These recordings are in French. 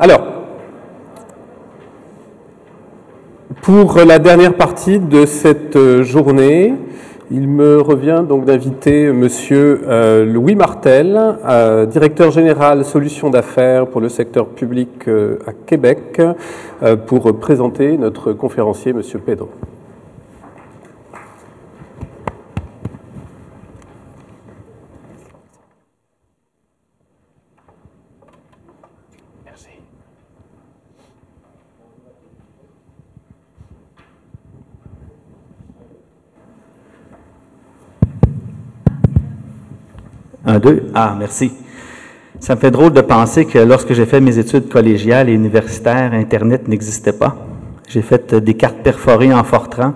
Alors, pour la dernière partie de cette euh, journée, il me revient donc d'inviter Monsieur euh, Louis Martel, euh, directeur général solutions d'affaires pour le secteur public à Québec, pour présenter notre conférencier, Monsieur Pedro. Un, deux. Ah, merci. Ça me fait drôle de penser que lorsque j'ai fait mes études collégiales et universitaires, Internet n'existait pas. J'ai fait euh, des cartes perforées en Fortran.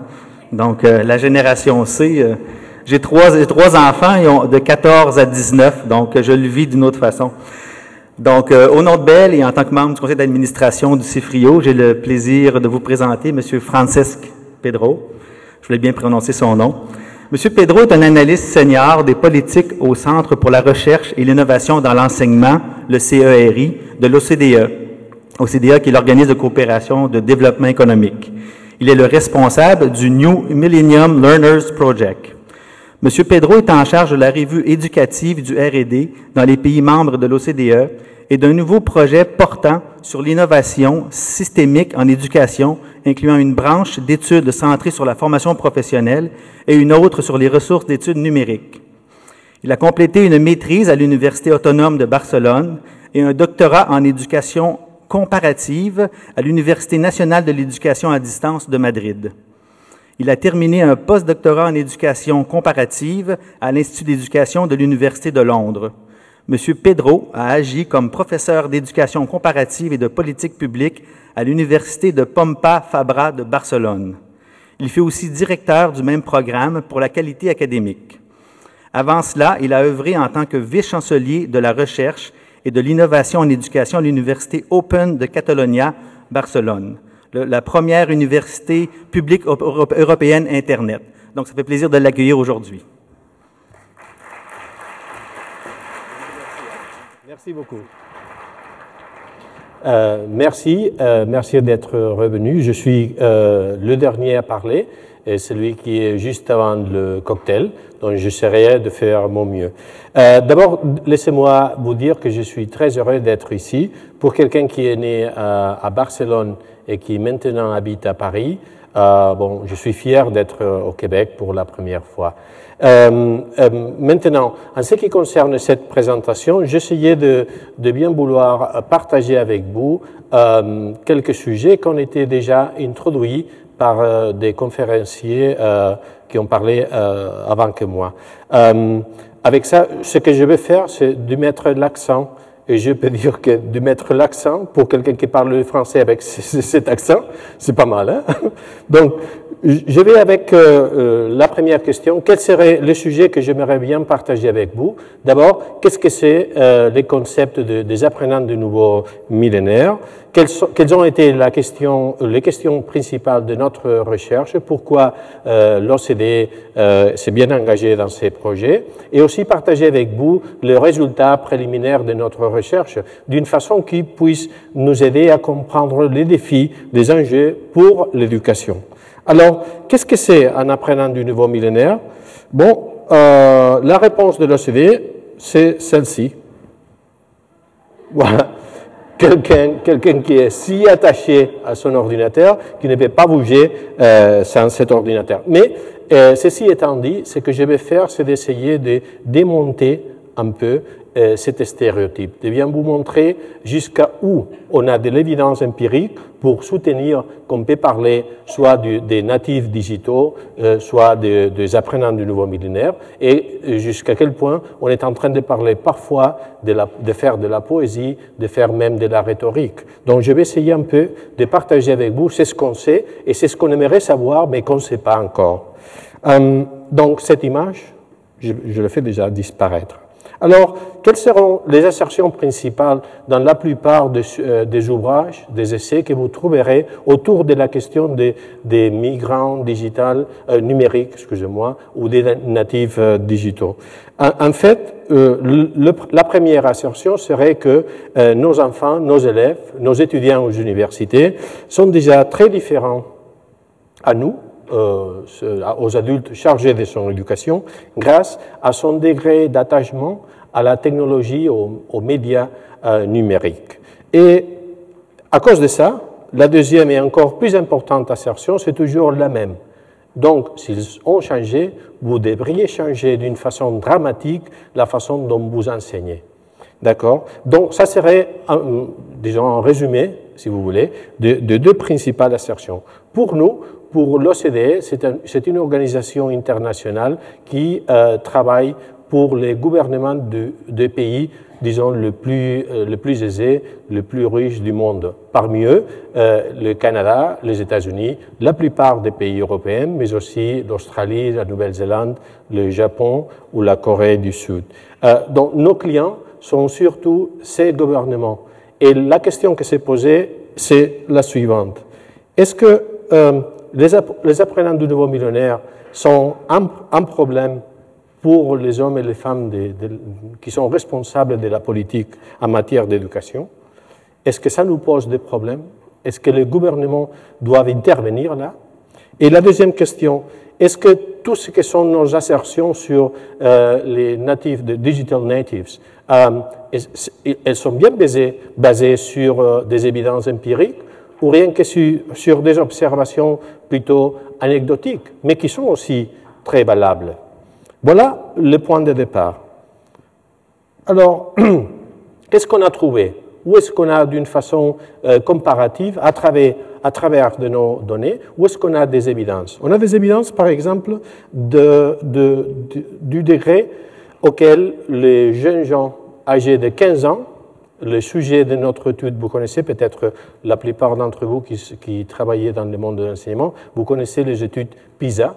Donc, euh, la génération C, euh, j'ai trois, enfants de 14 à 19, donc je le vis d'une autre façon. Donc, au nom de Belle et en tant que membre du conseil d'administration du CIFRIO, j'ai le plaisir de vous présenter M. Francesc Pedro. Je voulais bien prononcer son nom. M. Pedro est un analyste senior des politiques au Centre pour la recherche et l'innovation dans l'enseignement, le CERI, de l'OCDE. OCDE qui est l'organisme de coopération de développement économique. Il est le responsable du New Millennium Learners Project. M. Pedro est en charge de la revue éducative du R&D dans les pays membres de l'OCDE et d'un nouveau projet portant sur l'innovation systémique en éducation incluant une branche d'études centrée sur la formation professionnelle et une autre sur les ressources d'études numériques. Il a complété une maîtrise à l'Université autonome de Barcelone et un doctorat en éducation comparative à l'Université nationale de l'éducation à distance de Madrid. Il a terminé un postdoctorat en éducation comparative à l'Institut d'éducation de l'Université de Londres. M. Pedro a agi comme professeur d'éducation comparative et de politique publique à l'Université de Pompa Fabra de Barcelone. Il fut aussi directeur du même programme pour la qualité académique. Avant cela, il a œuvré en tant que vice-chancelier de la recherche et de l'innovation en éducation à l'Université Open de Catalonia, Barcelone, la première université publique européenne Internet. Donc, ça fait plaisir de l'accueillir aujourd'hui. Merci beaucoup. Euh, merci, euh, merci d'être revenu. Je suis euh, le dernier à parler et celui qui est juste avant le cocktail, donc j'essaierai de faire mon mieux. D'abord, laissez-moi vous dire que je suis très heureux d'être ici. Pour quelqu'un qui est né à Barcelone et qui maintenant habite à Paris, bon, je suis fier d'être au Québec pour la première fois. Euh, euh, maintenant, en ce qui concerne cette présentation, j'essayais de, bien vouloir partager avec vous euh, quelques sujets ont été déjà introduits par euh, des conférenciers euh, qui ont parlé avant que moi. avec ça, ce que je vais faire, c'est de mettre l'accent et je peux dire que de mettre l'accent pour quelqu'un qui parle le français avec cet accent, c'est pas mal. Hein? Donc, je vais avec euh, euh, la première question. Quel serait le sujet que j'aimerais bien partager avec vous? D'abord, qu'est-ce que c'est euh, les concepts de, des apprenants du nouveau millénaire quelles, ont été la question, les questions principales de notre recherche? Pourquoi euh, l'OCDE s'est bien engagé dans ces projets? Et aussi partager avec vous les résultats préliminaires de notre recherche d'une façon qui puisse nous aider à comprendre les défis, les enjeux pour l'éducation. Alors, qu'est-ce que c'est un apprenant du nouveau millénaire? Bon, euh, la réponse de l'OCDE, c'est celle-ci. Voilà. Quelqu'un qui est si attaché à son ordinateur qu'il ne peut pas bouger euh, sans cet ordinateur. Mais euh, ceci étant dit, ce que je vais faire, c'est d'essayer de démonter un peu euh, cet stéréotype, de bien vous montrer jusqu'à où on a de l'évidence empirique pour soutenir qu'on peut parler soit des natifs digitaux, euh, soit des, apprenants du nouveau millénaire, et jusqu'à quel point on est en train de parler parfois de, la, de faire de la poésie, de faire même de la rhétorique. Donc je vais essayer un peu de partager avec vous c'est ce qu'on sait et c'est ce qu'on aimerait savoir mais qu'on ne sait pas encore. Euh, donc cette image, je, je le fais déjà disparaître. Alors, quelles seront les assertions principales dans la plupart euh, des, ouvrages, des essais que vous trouverez autour de la question des, migrants digitales, euh, numériques, excusez-moi, ou des natifs euh, digitaux? En, fait, la première assertion serait que nos enfants, nos élèves, nos étudiants aux universités sont déjà très différents à nous, aux adultes chargés de son éducation, grâce à son degré d'attachement à la technologie, aux, médias euh, numériques. Et à cause de ça, la deuxième et encore plus importante assertion, c'est toujours la même. Donc, s'ils ont changé, vous devriez changer d'une façon dramatique la façon dont vous enseignez. D'accord? Donc, ça serait, disons, en résumé, si vous voulez, de, deux principales assertions. Pour nous, pour l'OCDE, c'est une organisation internationale qui euh, travaille pour les gouvernements de, pays, disons, le plus, euh, le plus aisés, le plus riches du monde. Parmi eux, euh, le Canada, les États-Unis, la plupart des pays européens, mais aussi l'Australie, la Nouvelle-Zélande, le Japon ou la Corée du Sud. Donc, nos clients sont surtout ces gouvernements. Et la question qui s'est posée, c'est la suivante. Est-ce que les, apprenants du nouveau millionnaire sont un, problème pour les hommes et les femmes qui sont responsables de la politique en matière d'éducation. Est-ce que ça nous pose des problèmes? Est-ce que les gouvernements doivent intervenir là? Et la deuxième question, est-ce que tout ce que sont nos assertions sur euh, les natifs, de digital natives, euh, elles sont bien basées, basées sur euh, des évidences empiriques ou rien que sur, des observations plutôt anecdotiques, mais qui sont aussi très valables. Voilà le point de départ. Alors, qu'est-ce qu'on a trouvé? Où est-ce qu'on a d'une façon euh, comparative, à travers, nos données, où est-ce qu'on a des évidences? On a des évidences, par exemple, du degré auquel les jeunes gens âgés de 15 ans, le sujet de notre étude, vous connaissez peut-être la plupart d'entre vous qui, qui travaillez dans le monde de l'enseignement, vous connaissez les études PISA,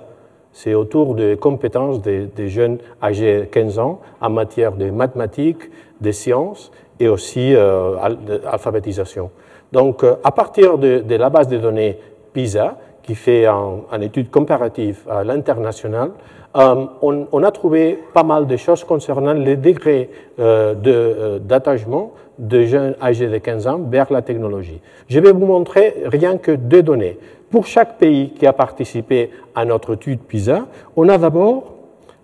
c'est autour des compétences des, jeunes âgés de 15 ans en matière de mathématiques, de sciences et aussi euh, d'alphabétisation. Donc, euh, à partir de, la base de données PISA, qui fait une étude comparative à l'international, euh, on, a trouvé pas mal de choses concernant les degrés d'attachement de, de jeunes âgés de 15 ans vers la technologie. Je vais vous montrer rien que deux données. Pour chaque pays qui a participé à notre étude PISA, on a d'abord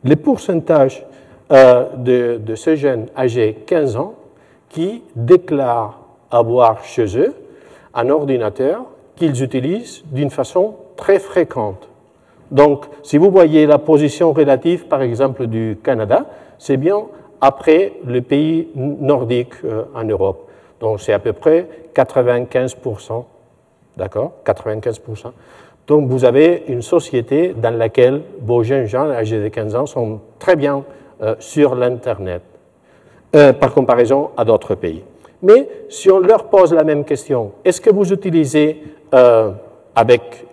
les pourcentages euh, de, ces jeunes âgés 15 ans qui déclarent avoir chez eux un ordinateur qu'ils utilisent d'une façon très fréquente. Donc, si vous voyez la position relative, par exemple, du Canada, c'est bien après les pays nordiques euh, en Europe. Donc, c'est à peu près 95% D'accord? 95%. Donc vous avez une société dans laquelle vos jeunes gens âgés de 15 ans sont très bien euh, sur l'Internet, euh, par comparaison à d'autres pays. Mais si on leur pose la même question, est-ce que vous utilisez euh, avec,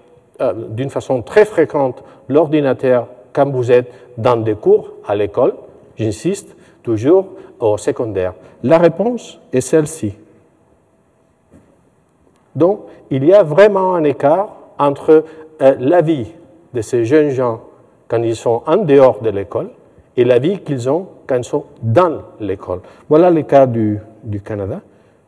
d'une façon très fréquente l'ordinateur quand vous êtes dans des cours à l'école J'insiste, toujours au secondaire. La réponse est celle-ci. Donc, il y a vraiment un écart entre euh, la vie de ces jeunes gens quand ils sont en dehors de l'école et la vie qu'ils ont quand ils sont dans l'école. Voilà le cas du, Canada.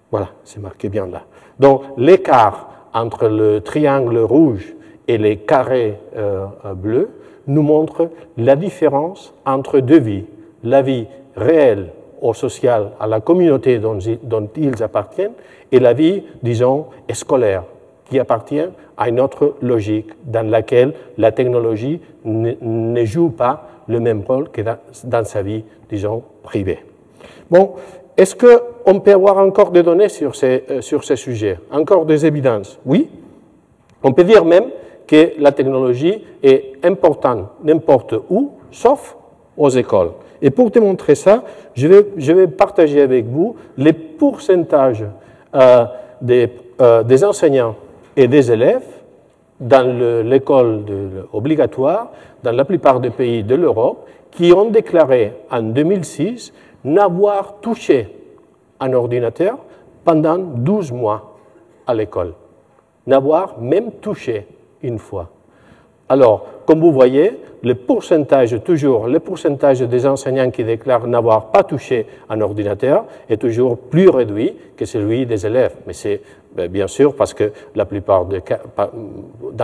Voilà, c'est marqué bien là. Donc, l'écart entre le triangle rouge et les carrés euh, euh, bleus nous montre la différence entre deux vies. La vie réelle au social, à la communauté dont, dont ils appartiennent, et la vie, disons, scolaire, qui appartient à une autre logique dans laquelle la technologie ne, joue pas le même rôle que dans, sa vie, disons, privée. Bon, est-ce qu'on peut avoir encore des données sur ces, euh, sur ces sujets? Encore des évidences? Oui. On peut dire même que la technologie est importante n'importe où, sauf aux écoles. Et pour démontrer ça, je vais, partager avec vous les pourcentages euh, des, euh, des, enseignants et des élèves dans l'école obligatoire dans la plupart des pays de l'Europe qui ont déclaré en 2006 n'avoir touché un ordinateur pendant 12 mois à l'école. N'avoir même touché une fois. Alors, comme vous voyez, le pourcentage, toujours, le pourcentage des enseignants qui déclarent n'avoir pas touché un ordinateur est toujours plus réduit que celui des élèves. Mais c'est ben, bien sûr parce que dans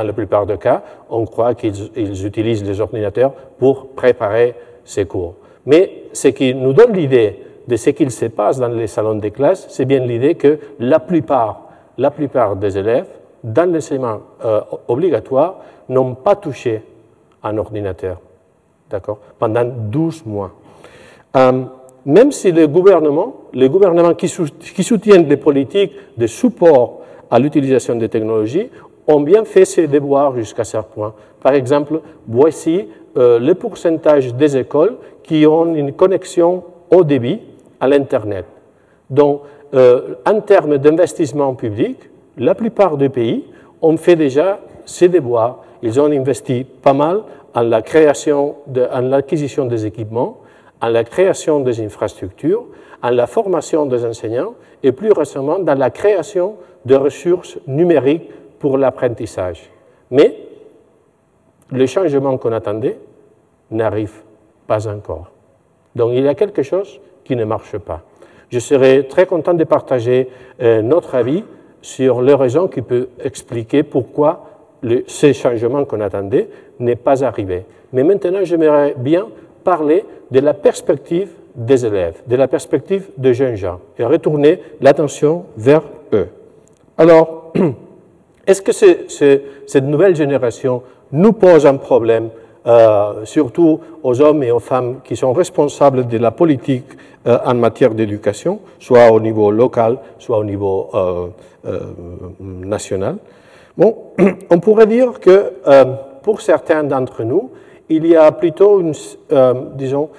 la plupart des cas, on croit qu'ils utilisent les ordinateurs pour préparer ces cours. Mais ce qui nous donne l'idée de ce qu'il se passe dans les salons de classe, c'est bien l'idée que la plupart, la plupart des élèves, dans l'enseignement euh, obligatoire, n'ont pas touché un ordinateur, d'accord, pendant 12 mois. Euh, même si le gouvernement, les gouvernements qui, soutiennent les politiques de support à l'utilisation des technologies ont bien fait ses devoirs jusqu'à ce point. Par exemple, voici euh, le pourcentage des écoles qui ont une connexion au débit à l'Internet. Donc, en termes d'investissement public, la plupart des pays ont fait déjà ces devoirs ils ont investi pas mal en la création, en l'acquisition des équipements, en la création des infrastructures, en la formation des enseignants et plus récemment dans la création de ressources numériques pour l'apprentissage. Mais le changement qu'on attendait n'arrive pas encore. Donc il y a quelque chose qui ne marche pas. Je serais très content de partager euh, notre avis sur les raisons qui peuvent expliquer pourquoi le, ce changement qu'on attendait n'est pas arrivé. Mais maintenant, j'aimerais bien parler de la perspective des élèves, de la perspective des jeunes gens, et retourner l'attention vers eux. Alors, est-ce que cette nouvelle génération nous pose un problème, euh, surtout aux hommes et aux femmes qui sont responsables de la politique euh, en matière d'éducation, soit au niveau local, soit au niveau euh, national Bon, on pourrait dire que euh, pour certains d'entre nous, il y a plutôt une, euh, disons,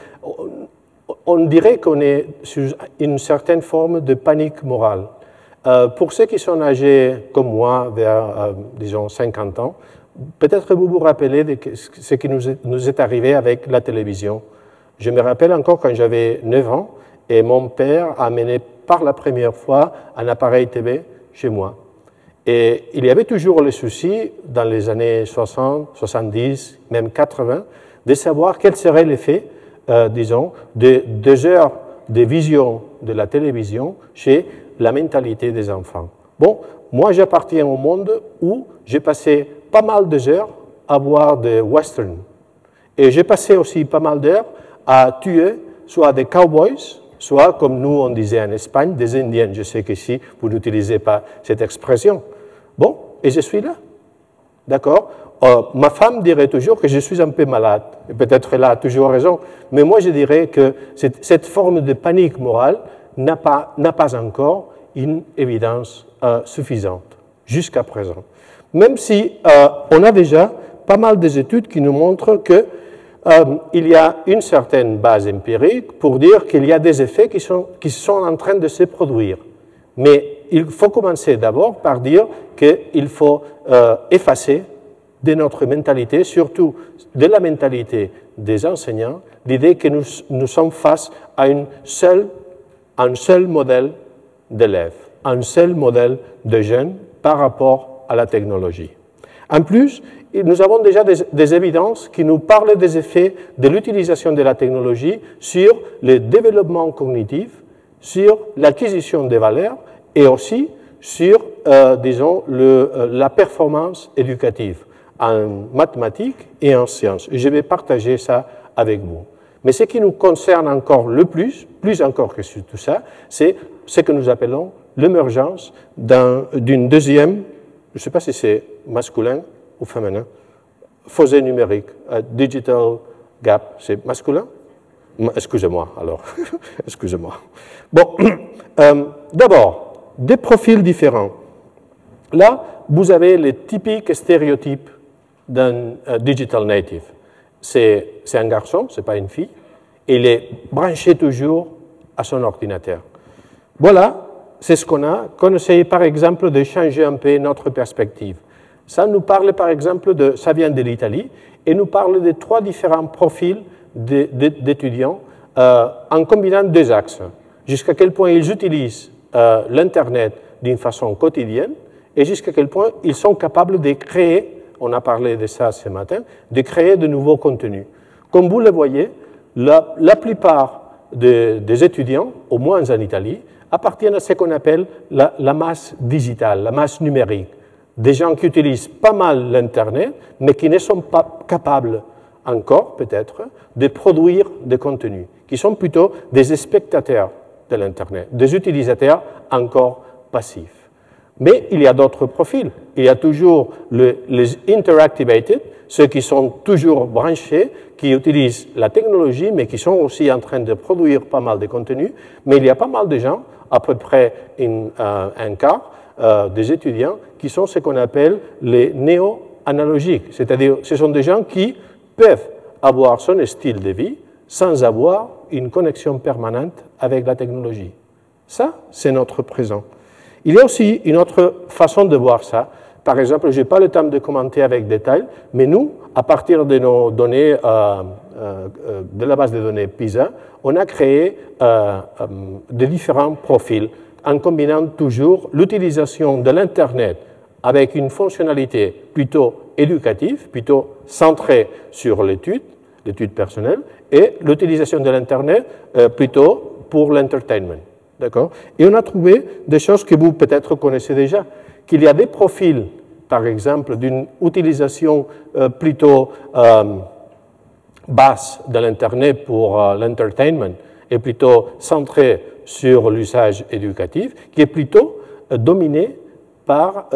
on dirait qu'on est sur une certaine forme de panique morale. Euh, pour ceux qui sont âgés comme moi, vers, disons, 50 ans, peut-être vous vous rappelez de ce qui nous est, nous est arrivé avec la télévision. Je me rappelle encore quand j'avais 9 ans et mon père a amené par la première fois un appareil TV chez moi. Et il y avait toujours le souci, dans les années 60, 70, même 80, de savoir quel serait l'effet, euh, disons, de deux heures de vision de la télévision chez la mentalité des enfants. Bon, moi j'appartiens au monde où j'ai passé pas mal d'heures à voir des westerns. Et j'ai passé aussi pas mal d'heures à tuer soit des cowboys, soit, comme nous on disait en Espagne, des Indiens. Je sais qu'ici, vous n'utilisez pas cette expression. Bon, et je suis là. D'accord? Euh, Ma femme dirait toujours que je suis un peu malade. Et peut-être elle a toujours raison. Mais moi, je dirais que cette, forme de panique morale n'a pas, pas, encore une évidence euh, suffisante jusqu'à présent. Même si euh, on a déjà pas mal d'études qui nous montrent que il y a une certaine base empirique pour dire qu'il y a des effets qui sont, qui sont en train de se produire. Mais il faut commencer d'abord par dire qu'il faut euh, effacer de notre mentalité, surtout de la mentalité des enseignants, l'idée que nous, nous, sommes face à un seul modèle d'élèves, un seul modèle de jeunes par rapport à la technologie. En plus, nous avons déjà des, évidences qui nous parlent des effets de l'utilisation de la technologie sur le développement cognitif, sur l'acquisition des valeurs et aussi sur, euh, disons, euh, la performance éducative en mathématiques et en sciences. Je vais partager ça avec vous. Mais ce qui nous concerne encore le plus, plus encore que tout ça, c'est ce que nous appelons l'émergence d'une deuxième, je ne sais pas si c'est masculin ou féminin, fossé numérique, digital gap, c'est masculin? Excusez-moi alors, excusez-moi. Bon, euh, d'abord, des profils différents. Là, vous avez les typiques stéréotypes d'un euh, digital native. C'est un garçon, ce n'est pas une fille, il est branché toujours à son ordinateur. Voilà, c'est ce qu'on a, qu'on essaye par exemple de changer un peu notre perspective. Ça nous parle par exemple de, ça vient de l'Italie, et nous parle de trois différents profils d'étudiants en combinant deux axes. Jusqu'à quel point ils utilisent l'Internet d'une façon quotidienne et jusqu'à quel point ils sont capables de créer, on a parlé de ça ce matin, de créer de nouveaux contenus. Comme vous le voyez, la, la plupart des étudiants, au moins en Italie, appartiennent à ce qu'on appelle la, masse digitale, la masse numérique. Des gens qui utilisent pas mal l'Internet, mais qui ne sont pas capables encore, peut-être, de produire des contenus, qui sont plutôt des spectateurs de l'Internet, des utilisateurs encore passifs. Mais il y a d'autres profils. Il y a toujours les interactivated, ceux qui sont toujours branchés, qui utilisent la technologie, mais qui sont aussi en train de produire pas mal de contenus. Mais il y a pas mal de gens, à peu près euh, un quart euh, des étudiants, qui sont ce qu'on appelle les néo-analogiques. C'est-à-dire, ce sont des gens qui peuvent avoir son style de vie sans avoir une connexion permanente avec la technologie. Ça, c'est notre présent. Il y a aussi une autre façon de voir ça. Par exemple, je n'ai pas le temps de commenter avec détail, mais nous, à partir de nos données, euh, euh, de la base de données PISA, on a créé euh, de différents profils en combinant toujours l'utilisation de l'Internet avec une fonctionnalité plutôt éducative, plutôt centrée sur l'étude, l'étude personnelle, et l'utilisation de l'Internet plutôt pour l'entertainment. D'accord? Et on a trouvé des choses que vous peut-être connaissez déjà, qu'il y a des profils, par exemple, d'une utilisation euh, plutôt euh, basse de l'Internet pour euh, l'entertainment et plutôt centré sur l'usage éducatif, qui est plutôt dominé par,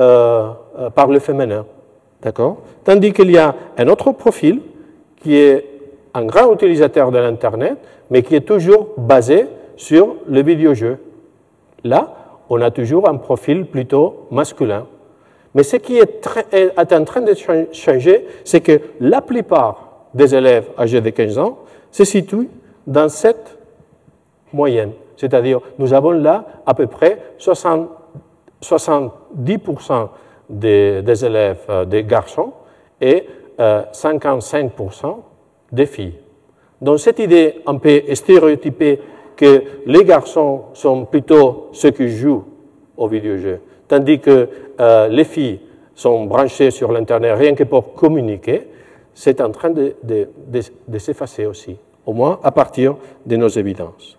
par le féminin. D'accord? Tandis qu'il y a un autre profil qui est un grand utilisateur de l'Internet, mais qui est toujours basé sur le vidéojeu. Là, on a toujours un profil plutôt masculin. Mais ce qui est, en train de changer, c'est que la plupart des élèves âgés de 15 ans se situent dans cette moyenne. C'est-à-dire, nous avons là à peu près 60, 70% des, des, élèves euh, des garçons et 55% euh, des filles. Donc cette idée un peu stéréotypée que les garçons sont plutôt ceux qui jouent aux vidéojeux, tandis que euh, les filles sont branchées sur l'Internet rien que pour communiquer, c'est en train de, s'effacer aussi, au moins à partir de nos évidences.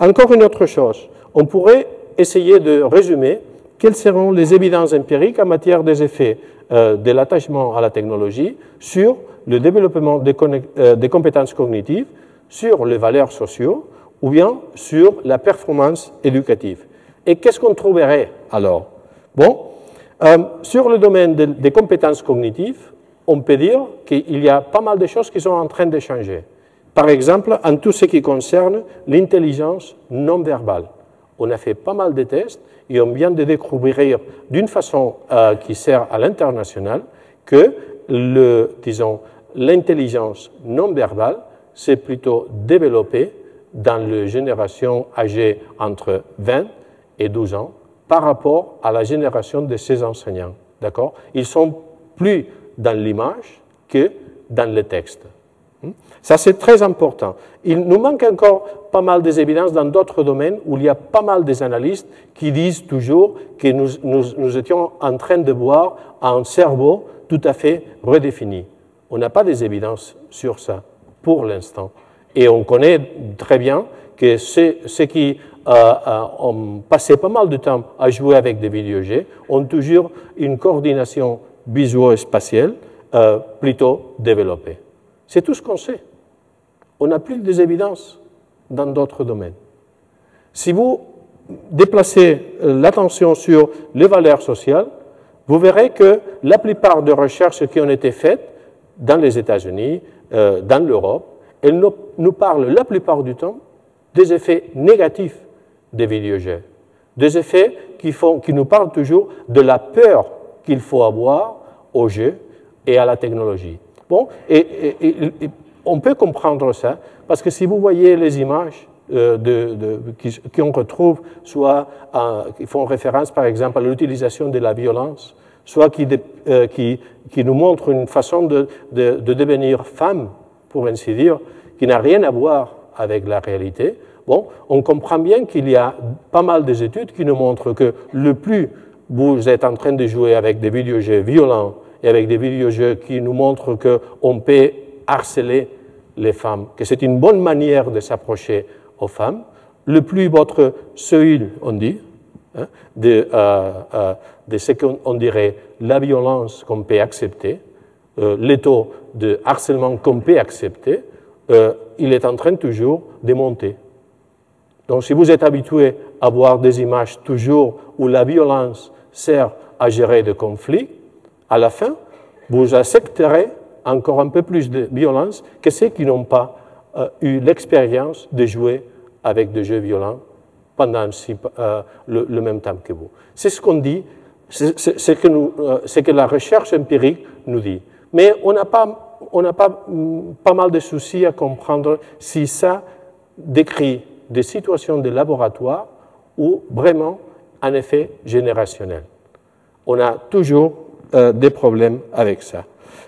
Encore une autre chose, on pourrait essayer de résumer quelles seront les évidences empiriques en matière des effets euh, de l'attachement à la technologie sur le développement des, euh, des compétences cognitives, sur les valeurs sociaux, ou bien sur la performance éducative. Et qu'est-ce qu'on trouverait alors? Bon, euh, sur le domaine des compétences cognitives, on peut dire qu'il y a pas mal de choses qui sont en train de changer. Par exemple, en tout ce qui concerne l'intelligence non verbale. On a fait pas mal de tests et on vient de découvrir d'une façon euh, qui sert à l'international que l'intelligence non verbale s'est plutôt développée dans les générations âgées entre 20 et 12 ans par rapport à la génération de ces enseignants. D'accord? Ils sont plus dans l'image que dans le texte. Hmm? Ça, c'est très important. Il nous manque encore pas mal des dans d'autres domaines où il y a pas mal des analystes qui disent toujours que nous, nous, étions en train de voir un cerveau tout à fait redéfini. On n'a pas des évidences sur ça pour l'instant. Et on connaît très bien que ceux, qui euh, euh, ont passé pas mal de temps à jouer avec des vidéojeux ont toujours une coordination visuo-spatiale euh, plutôt développée. C'est tout ce qu'on sait. On n'a plus des évidences dans d'autres domaines. Si vous déplacez l'attention sur les valeurs sociales, vous verrez que la plupart des recherches qui ont été faites dans les États-Unis, dans l'Europe, elle nous parle la plupart du temps des effets négatifs des vidéojeux, des effets qui, font, qui nous parlent toujours de la peur qu'il faut avoir au jeu et à la technologie. Bon, et, on peut comprendre ça, parce que si vous voyez les images euh, de, qui, on retrouve, soit qui font référence par exemple à l'utilisation de la violence, soit qui, euh, qui, qui, nous montrent une façon de, de devenir femme pour ainsi dire, qui n'a rien à voir avec la réalité. Bon, on comprend bien qu'il y a pas mal d'études qui nous montrent que le plus vous êtes en train de jouer avec des vidéojeux violents et avec des vidéojeux qui nous montrent qu'on peut harceler les femmes, que c'est une bonne manière de s'approcher aux femmes, le plus votre seuil, on dit, hein, de, euh, euh, de, ce qu'on dirait la violence qu'on peut accepter, euh, les taux de harcèlement qu'on peut accepter, il est en train toujours de monter. Donc si vous êtes habitué à voir des images toujours où la violence sert à gérer des conflits, à la fin, vous accepterez encore un peu plus de violence que ceux qui n'ont pas euh, eu l'expérience de jouer avec des jeux violents pendant euh, le, même temps que vous. C'est ce qu'on dit, c'est ce que, euh, que, la recherche empirique nous dit. Mais on n'a pas, pas, mm, pas mal de soucis à comprendre si ça décrit des situations de laboratoire ou vraiment un effet générationnel. On a toujours des problèmes avec ça.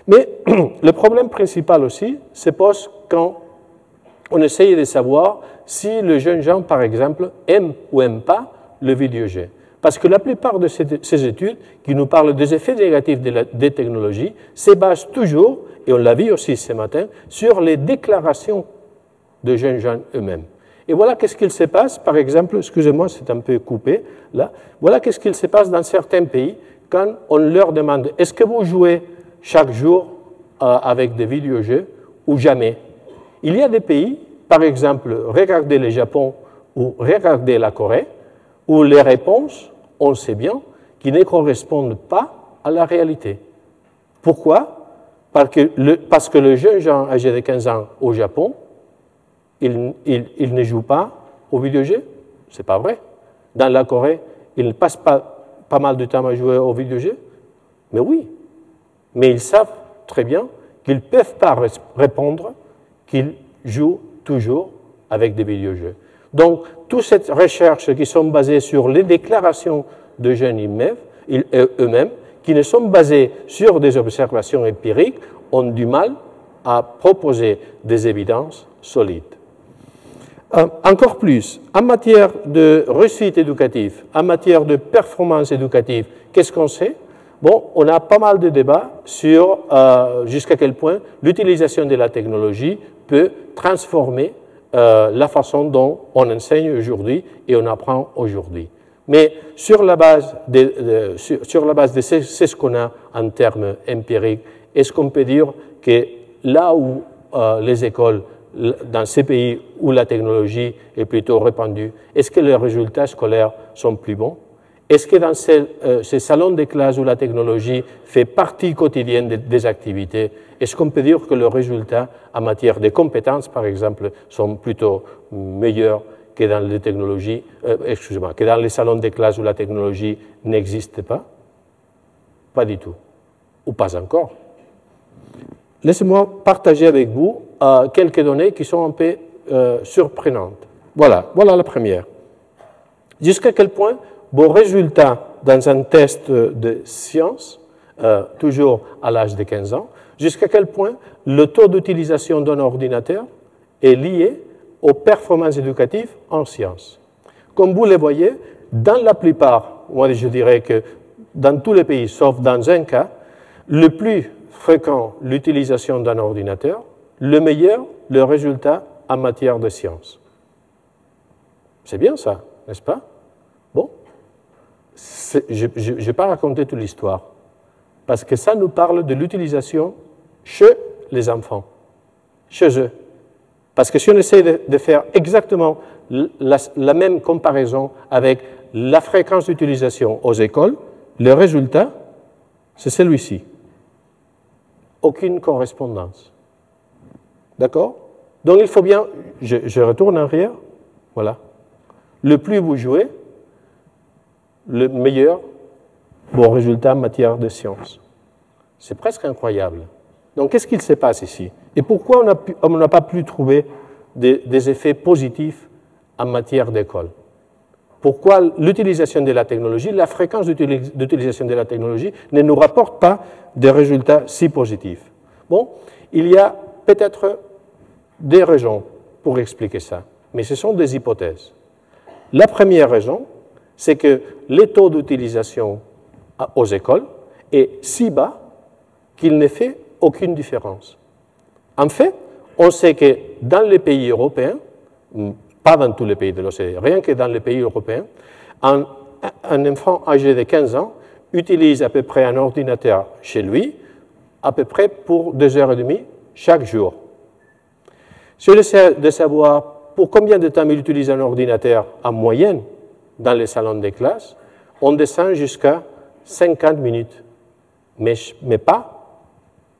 Mais le problème principal aussi se pose quand on essaye de savoir si le jeune gens, par exemple, aime ou aime pas le vidéojeu. Parce que la plupart de ces études qui nous parlent des effets négatifs des technologies se basent toujours, et on l'a vu aussi ce matin, sur les déclarations de jeunes gens eux-mêmes. Et voilà qu'est-ce qu'il se passe, par exemple, excusez-moi, c'est un peu coupé là, voilà qu'est-ce qu'il se passe dans certains pays quand on leur demande est-ce que vous jouez chaque jour euh, avec des vidéojeux ou jamais? Il y a des pays, par exemple, regardez le Japon ou regardez la Corée, où les réponses, on sait bien, qui ne correspondent pas à la réalité. Pourquoi? Parce que, le, parce que le jeune gens âgé de 15 ans au Japon, il, ne joue pas au vidéojeux. C'est pas vrai. Dans la Corée, il ne passe pas, mal de temps à jouer au vidéojeux. Mais oui, mais ils savent très bien qu'ils ne peuvent pas répondre qu'ils jouent toujours avec des vidéojeux. Donc, toute cette recherche qui sont basées sur les déclarations de jeunes eux-mêmes, qui ne sont basées sur des observations empiriques, ont du mal à proposer des évidences solides. Euh, encore plus, en matière de réussite éducative, en matière de performance éducative, qu'est-ce qu'on sait? Bon, on a pas mal de débats sur euh, jusqu'à quel point l'utilisation de la technologie peut transformer euh, la façon dont on enseigne aujourd'hui et on apprend aujourd'hui. Mais sur la base de, sur, la base de ce, ce qu'on a en termes empiriques, est-ce qu'on peut dire que là où les écoles, dans ces pays où la technologie est plutôt répandue, est-ce que les résultats scolaires sont plus bons? Est-ce que dans euh, ces, salons de classe où la technologie fait partie quotidienne des, activités, est-ce qu'on peut dire que les résultats en matière de compétences, par exemple, sont plutôt meilleurs que dans les euh, excusez-moi, que dans les salons de classe où la technologie n'existe pas? Pas du tout. Ou pas encore. Laissez-moi partager avec vous euh, quelques données qui sont un peu surprenantes. Voilà, voilà la première. Jusqu'à quel point vos résultats dans un test de science, euh, toujours à l'âge de 15 ans, jusqu'à quel point le taux d'utilisation d'un ordinateur est lié aux performances éducatives en sciences. Comme vous le voyez, dans la plupart, moi je dirais que dans tous les pays, sauf dans un cas, le plus fréquent l'utilisation d'un ordinateur, le meilleur le résultat en matière de sciences. C'est bien ça, n'est-ce pas? Je ne vais pas raconter toute l'histoire, parce que ça nous parle de l'utilisation chez les enfants, chez eux. Parce que si on essaie de, faire exactement la, même comparaison avec la fréquence d'utilisation aux écoles, le résultat, c'est celui-ci. Aucune correspondance. D'accord? Donc il faut bien, je, retourne en arrière, voilà. Le plus vous jouez, le meilleur bon résultat en matière de sciences. C'est presque incroyable. Donc qu'est-ce qu'il se passe ici? Et pourquoi on n'a pas pu trouver des, effets positifs en matière d'école? Pourquoi l'utilisation de la technologie, la fréquence d'utilisation de la technologie ne nous rapporte pas des résultats si positifs? Bon, il y a peut-être des raisons pour expliquer ça, mais ce sont des hypothèses. La première raison, c'est que les taux d'utilisation aux écoles est si bas qu'il ne fait aucune différence. En fait, on sait que dans les pays européens, pas dans tous les pays de l'OCDE, rien que dans les pays européens, un, enfant âgé de 15 ans utilise à peu près un ordinateur chez lui, à peu près pour deux heures et demie chaque jour. Essaie de savoir pour combien de temps il utilise un ordinateur en moyenne dans les salons des classes, on descend jusqu'à 50 minutes, mais, pas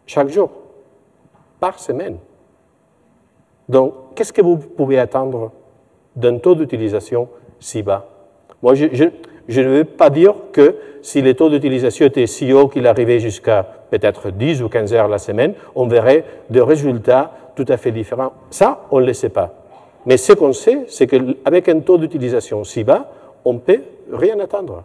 chaque jour, par semaine. Donc, qu'est-ce que vous pouvez attendre d'un taux d'utilisation si bas? Moi, je, ne veux pas dire que si les taux d'utilisation étaient si hauts qu'il arrivait jusqu'à peut-être 10 ou 15 heures la semaine, on verrait des résultats tout à fait différents. Ça, on ne le sait pas. Mais ce qu'on sait, c'est qu'avec un taux d'utilisation si bas, on ne peut rien attendre.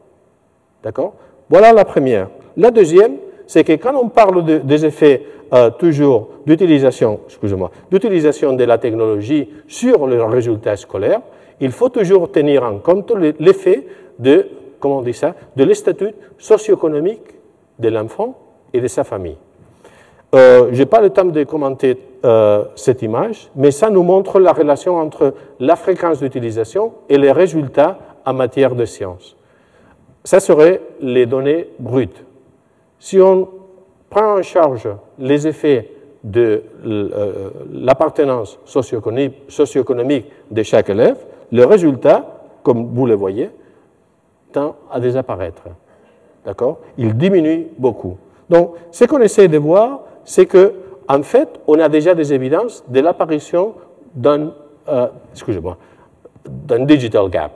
D'accord? Voilà la première. La deuxième, c'est que quand on parle des effets euh, toujours d'utilisation, excusez-moi, d'utilisation de la technologie sur le résultat scolaire, il faut toujours tenir en compte l'effet de, comment on dit ça, de l'statut socio-économique de l'enfant et de sa famille. Euh, je n'ai pas le temps de commenter euh, cette image, mais ça nous montre la relation entre la fréquence d'utilisation et les résultats en matière de sciences. Ça serait les données brutes. Si on prend en charge les effets de euh, l'appartenance socio-économique de chaque élève, le résultat, comme vous le voyez, tend à désapparaître. D'accord? Il diminue beaucoup. Donc, ce qu'on essaie de voir, c'est que, en fait, on a déjà des évidences de l'apparition d'un, euh, excusez-moi, d'un digital gap.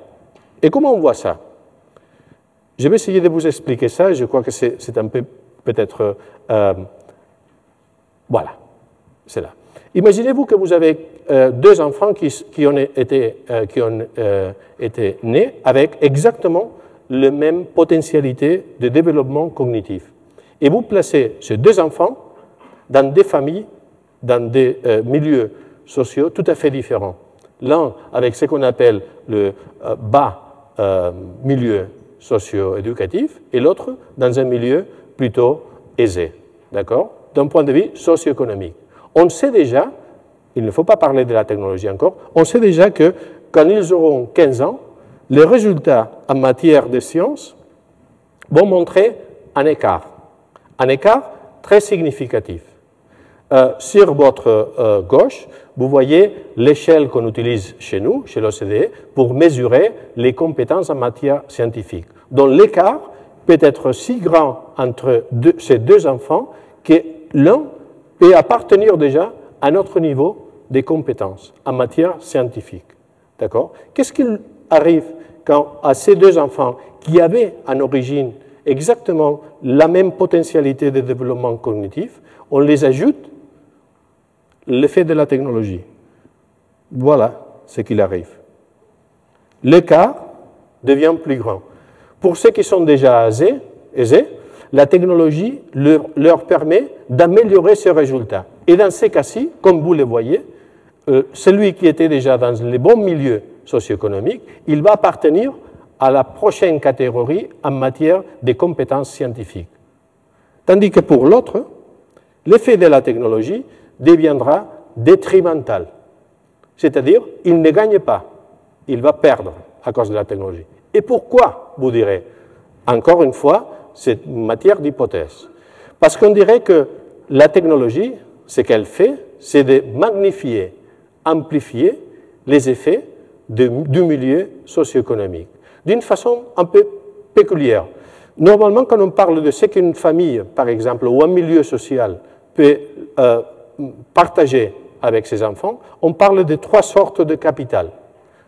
Et comment on voit ça? Je vais essayer de vous expliquer ça. Je crois que c'est un peu peut-être, euh, voilà, c'est là. Imaginez-vous que vous avez euh, deux enfants qui, qui ont, été, qui ont été nés avec exactement la même potentialité de développement cognitif. Et vous placez ces deux enfants dans des familles, dans des euh, milieux sociaux tout à fait différents. L'un avec ce qu'on appelle le euh, bas euh, milieu socio-éducatif et l'autre dans un milieu plutôt aisé, d'accord? D'un point de vue socio-économique. On sait déjà, il ne faut pas parler de la technologie encore, on sait déjà que quand ils auront 15 ans, les résultats en matière de sciences vont montrer un écart. Un écart très significatif. Euh, sur votre euh, gauche, vous voyez l'échelle qu'on utilise chez nous, chez l'OCDE, pour mesurer les compétences en matière scientifique, dont l'écart peut être si grand entre ces deux enfants que l'un peut appartenir déjà à notre niveau des compétences en matière scientifique. D'accord? Qu'est-ce qu'il arrive quand à ces deux enfants qui avaient en origine exactement la même potentialité de développement cognitif, on les ajoute l'effet de la technologie. Voilà ce qu'il arrive. L'écart devient plus grand. Pour ceux qui sont déjà aisés, la technologie leur, permet d'améliorer ces résultats. Et dans ces cas-ci, comme vous le voyez, euh, celui qui était déjà dans les bons milieux socio-économiques, il va appartenir à la prochaine catégorie en matière de compétences scientifiques. Tandis que pour l'autre, l'effet de la technologie deviendra détrimental. C'est-à-dire, il ne gagne pas, il va perdre à cause de la technologie. Et pourquoi, vous direz Encore une fois, c'est matière d'hypothèse. Parce qu'on dirait que la technologie, ce qu'elle fait, c'est de magnifier, amplifier les effets du milieu socio-économique, d'une façon un peu peculière. Normalement, quand on parle de ce qu'une famille, par exemple, ou un milieu social peut euh, partager avec ses enfants, on parle de trois sortes de capital.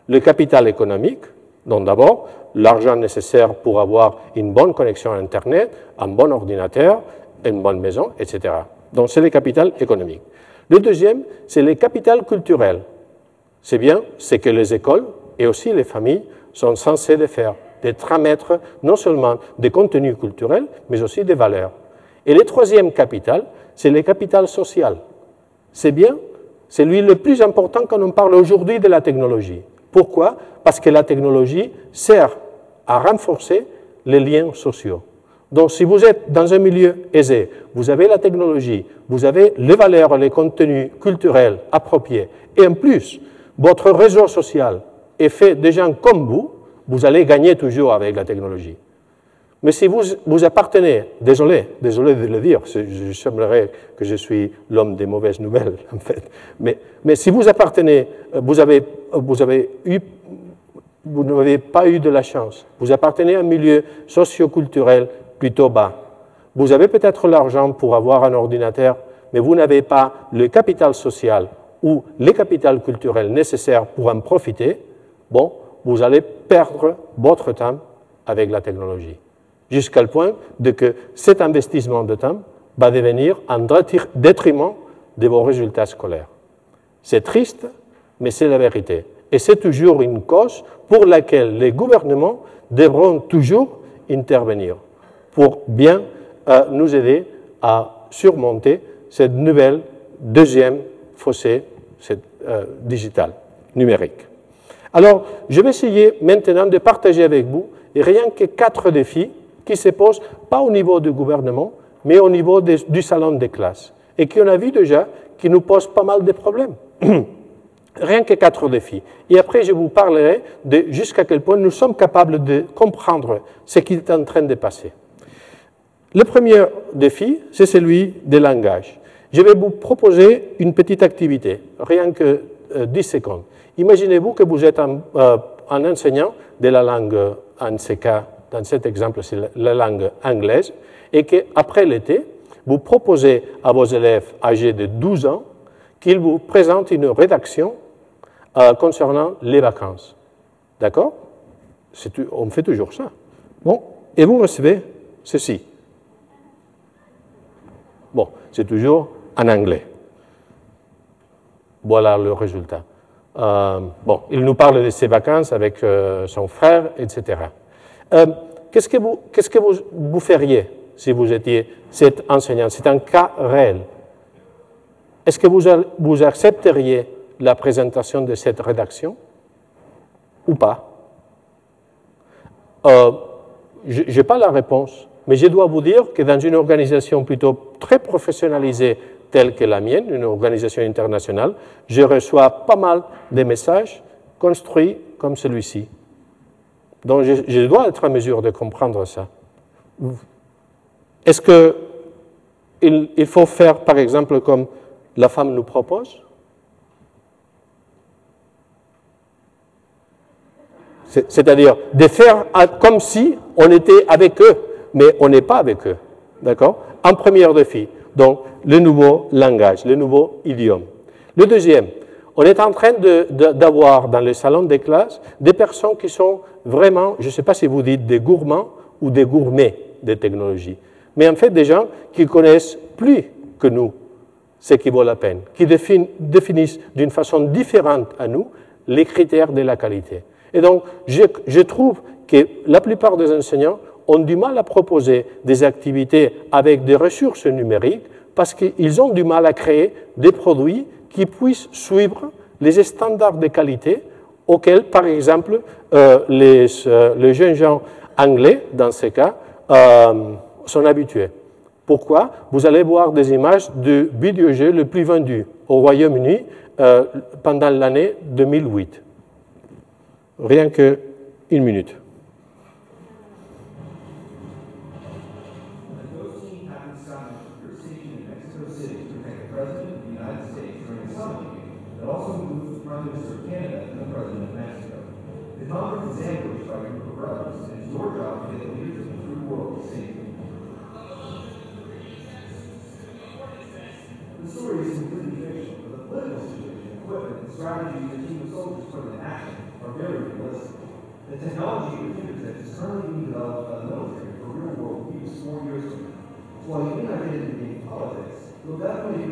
Le capital économique, donc d'abord l'argent nécessaire pour avoir une bonne connexion à Internet, un bon ordinateur, une bonne maison, etc. Donc c'est le capital économique. Le deuxième, c'est le capital culturel. C'est bien ce que les écoles et aussi les familles sont censées de faire, de transmettre non seulement des contenus culturels, mais aussi des valeurs. Et le troisième capital, c'est le capital social. C'est bien C'est lui le plus important quand on parle aujourd'hui de la technologie. Pourquoi? Parce que la technologie sert à renforcer les liens sociaux. Donc si vous êtes dans un milieu aisé, vous avez la technologie, vous avez les valeurs, les contenus culturels appropriés, et en plus, votre réseau social est fait de gens comme vous, vous allez gagner toujours avec la technologie. Mais si vous, vous appartenez, désolé, désolé de le dire, je semblerais que je suis l'homme des mauvaises nouvelles, en fait, mais, si vous appartenez, vous avez, vous avez eu vous n'avez pas eu de la chance. Vous appartenez à un milieu socio-culturel plutôt bas. Vous avez peut-être l'argent pour avoir un ordinateur, mais vous n'avez pas le capital social ou les capital culturels nécessaires pour en profiter. Bon, vous allez perdre votre temps avec la technologie. Jusqu'à le point de que cet investissement de temps va devenir un détriment de vos résultats scolaires. C'est triste, mais c'est la vérité. Et c'est toujours une cause pour laquelle les gouvernements devront toujours intervenir pour bien euh, nous aider à surmonter cette nouvelle deuxième fossé euh, digital, numérique. Alors, je vais essayer maintenant de partager avec vous rien que quatre défis qui se posent pas au niveau du gouvernement, mais au niveau du salon des classes, et qu'on a vu déjà qui nous posent pas mal de problèmes. Rien que quatre défis. Et après, je vous parlerai de jusqu'à quel point nous sommes capables de comprendre ce qui est en train de passer. Le premier défi, c'est celui des langages. Je vais vous proposer une petite activité, rien que 10 euh, secondes. Imaginez-vous que vous êtes un, euh, enseignant de la langue, en ce cas, dans cet exemple, c'est la langue anglaise, et qu'après l'été, vous proposez à vos élèves âgés de 12 ans qu'ils vous présentent une rédaction euh, concernant les vacances. D'accord? On fait toujours ça. Bon, et vous recevez ceci. Bon, c'est toujours en anglais. Voilà le résultat. Euh, bon, il nous parle de ses vacances avec euh, son frère, etc. Qu'est-ce que, vous, qu'est-ce que vous, feriez si vous étiez cet enseignant? C'est un cas réel. Est-ce que vous, accepteriez la présentation de cette rédaction ou pas? Euh, Je n'ai pas la réponse, mais je dois vous dire que dans une organisation plutôt très professionnalisée telle que la mienne, une organisation internationale, je reçois pas mal de messages construits comme celui-ci. Donc je, dois être en mesure de comprendre ça. Est-ce qu'il il faut faire, par exemple, comme la femme nous propose? C'est-à-dire de faire comme si on était avec eux, mais on n'est pas avec eux. D'accord? Un premier défi, donc le nouveau langage, le nouveau idiome. Le deuxième, on est en train d'avoir dans les salons des classes des personnes qui sont vraiment, je ne sais pas si vous dites des gourmands ou des gourmets des technologies, mais en fait des gens qui connaissent plus que nous ce qui vaut la peine, qui définissent d'une façon différente à nous les critères de la qualité. Et donc, je, trouve que la plupart des enseignants ont du mal à proposer des activités avec des ressources numériques parce qu'ils ont du mal à créer des produits qui puissent suivre les standards de qualité auxquels, par exemple, euh, euh, les, jeunes gens anglais, dans ce cas, euh, sont habitués. Pourquoi? Vous allez voir des images du vidéojeu le plus vendu au Royaume-Uni pendant l'année 2008 rien que une minute.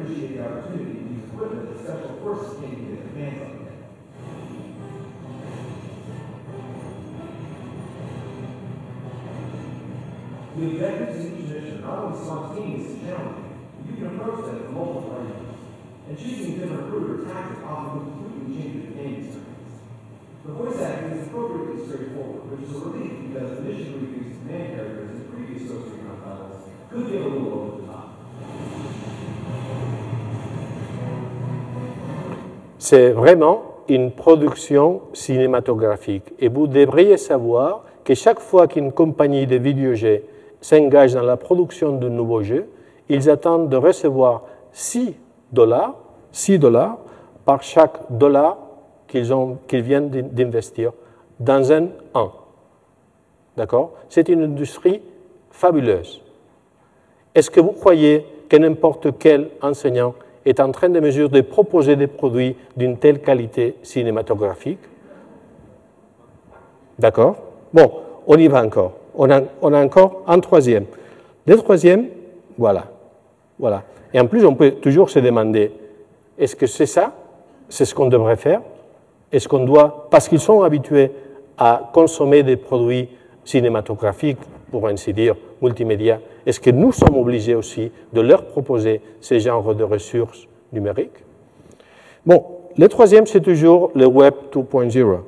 Appreciate the opportunity to use equipment that special forces can't get their hands on. The objectives of each mission are not only spontaneous and challenging, but you can approach them from multiple angles. and choosing a different recruiter tactics often completely changes the game experience. The voice acting is appropriately straightforward, which is a relief because initially these command characters in previous social Sociocon titles could get a little over the top. C'est vraiment une production cinématographique. Et vous devriez savoir que chaque fois qu'une compagnie de vidéojeux s'engage dans la production d'un nouveau jeu, ils attendent de recevoir 6 dollars, 6 dollars par chaque dollar qu'ils viennent d'in- d'investir dans un an. D'accord? C'est une industrie fabuleuse. Est-ce que vous croyez que n'importe quel enseignant est en train de mesure de proposer des produits d'une telle qualité cinématographique D'accord? Bon, on y va encore. On a, on a encore un troisième. Le troisième, voilà. Voilà. Et en plus, on peut toujours se demander, est-ce que c'est ça? C'est ce qu'on devrait faire? Est-ce qu'on doit, parce qu'ils sont habitués à consommer des produits cinématographiques, pour ainsi dire, multimédia, est-ce que nous sommes obligés aussi de leur proposer ce genre de ressources numériques? Bon, le troisième, c'est toujours le Web 2.0.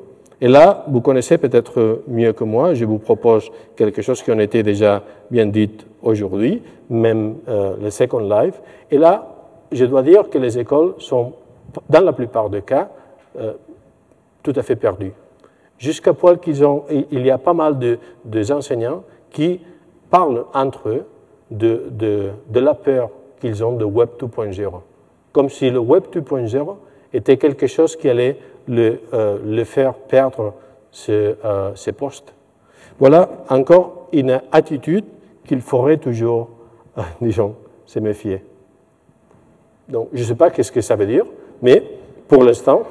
Et là, vous connaissez peut-être mieux que moi, je vous propose quelque chose qui en était déjà bien dit aujourd'hui, même euh, le Second Life. Et là, je dois dire que les écoles sont, dans la plupart des cas, euh, tout à fait perdues. Jusqu'à point qu'ils ont, il y a pas mal de, de enseignants qui parlent entre eux de, de, la peur qu'ils ont de Web 2.0, comme si le Web 2.0 était quelque chose qui allait le, euh, le faire perdre ses, euh, ses postes. Voilà encore une attitude qu'il faudrait toujours, euh, disons, se méfier. Donc, je ne sais pas qu'est-ce que ça veut dire, mais pour l'instant,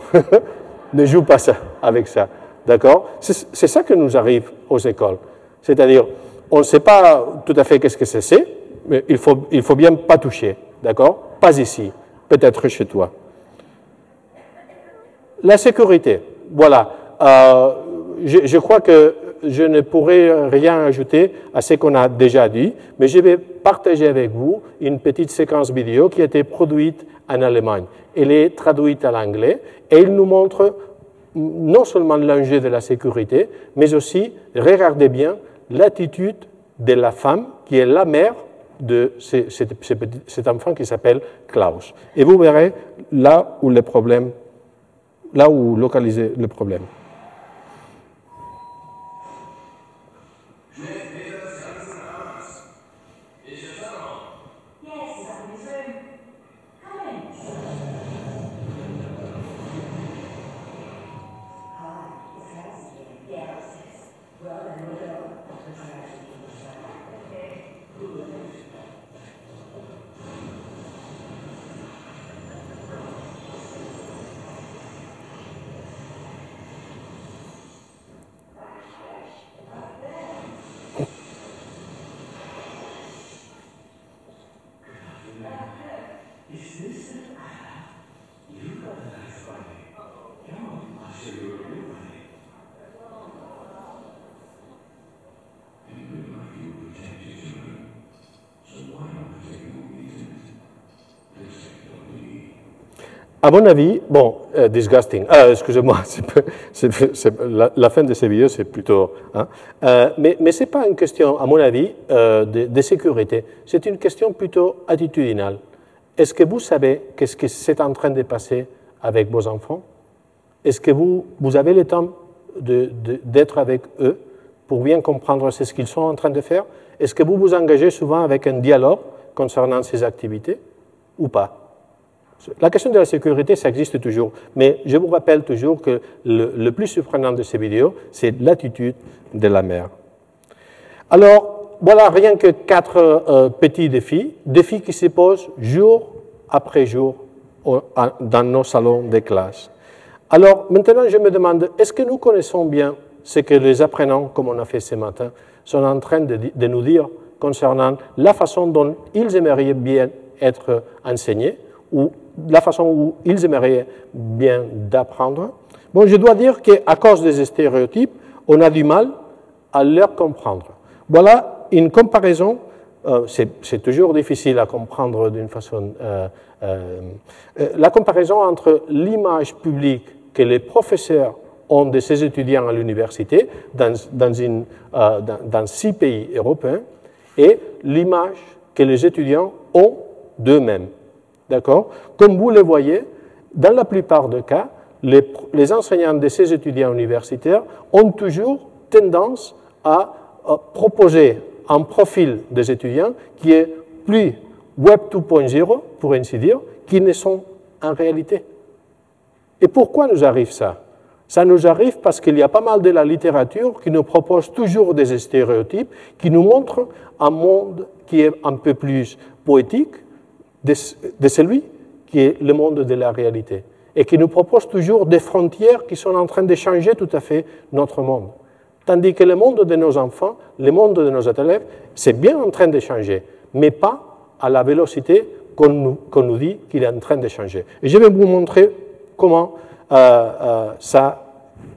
ne joue pas ça, avec ça. D'accord? C'est c'est ça que nous arrive aux écoles. C'est-à-dire, on ne sait pas tout à fait qu'est-ce que c'est, mais il faut, faut bien pas toucher. D'accord? Pas ici, peut-être chez toi. La sécurité, voilà. Euh, je, crois que je ne pourrai rien ajouter à ce qu'on a déjà dit, mais je vais partager avec vous une petite séquence vidéo qui a été produite en Allemagne. Elle est traduite à l'anglais et il nous montre non seulement l'enjeu de la sécurité, mais aussi, regardez bien, l'attitude de la femme qui est la mère de cet enfant qui s'appelle Klaus. Et vous verrez là où le problème, là où localiser le problème. À mon avis, bon, euh, disgusting, euh, excusez-moi, la, fin de ces vidéos, c'est plutôt... hein. Euh, mais mais ce n'est pas une question, à mon avis, euh, de, sécurité, c'est une question plutôt attitudinale. Est-ce que vous savez qu'est-ce que c'est en train de passer avec vos enfants? Est-ce que vous, vous avez le temps d'être avec eux pour bien comprendre ce qu'ils sont en train de faire? Est-ce que vous vous engagez souvent avec un dialogue concernant ces activités ou pas? La question de la sécurité, ça existe toujours, mais je vous rappelle toujours que le, plus surprenant de ces vidéos, c'est l'attitude de la mère. Alors, voilà rien que quatre euh, petits défis, défis qui se posent jour après jour dans nos salons de classe. Alors, maintenant, je me demande, est-ce que nous connaissons bien ce que les apprenants, comme on a fait ce matin, sont en train de, de nous dire concernant la façon dont ils aimeraient bien être enseignés ou la façon où ils aimeraient bien d'apprendre Bon, je dois dire qu'à cause des stéréotypes, on a du mal à leur comprendre. Voilà une comparaison euh, c'est toujours difficile à comprendre d'une façon. Euh, euh, la comparaison entre l'image publique que les professeurs ont de ces étudiants à l'université dans, dans, dans, dans, six pays européens et l'image que les étudiants ont d'eux-mêmes. D'accord? Comme vous le voyez, dans la plupart des cas, les, enseignants de ces étudiants universitaires ont toujours tendance à, à proposer un profil des étudiants qui est plus Web 2.0, pour ainsi dire, qu'ils ne sont en réalité. Et pourquoi nous arrive ça? Ça nous arrive parce qu'il y a pas mal de la littérature qui nous propose toujours des stéréotypes, qui nous montrent un monde qui est un peu plus poétique de, celui qui est le monde de la réalité, et qui nous propose toujours des frontières qui sont en train de changer tout à fait notre monde. Tandis que le monde de nos enfants, le monde de nos élèves, c'est bien en train de changer, mais pas à la vélocité qu'on nous, nous, dit qu'il est en train de changer. Et je vais vous montrer comment euh, euh, ça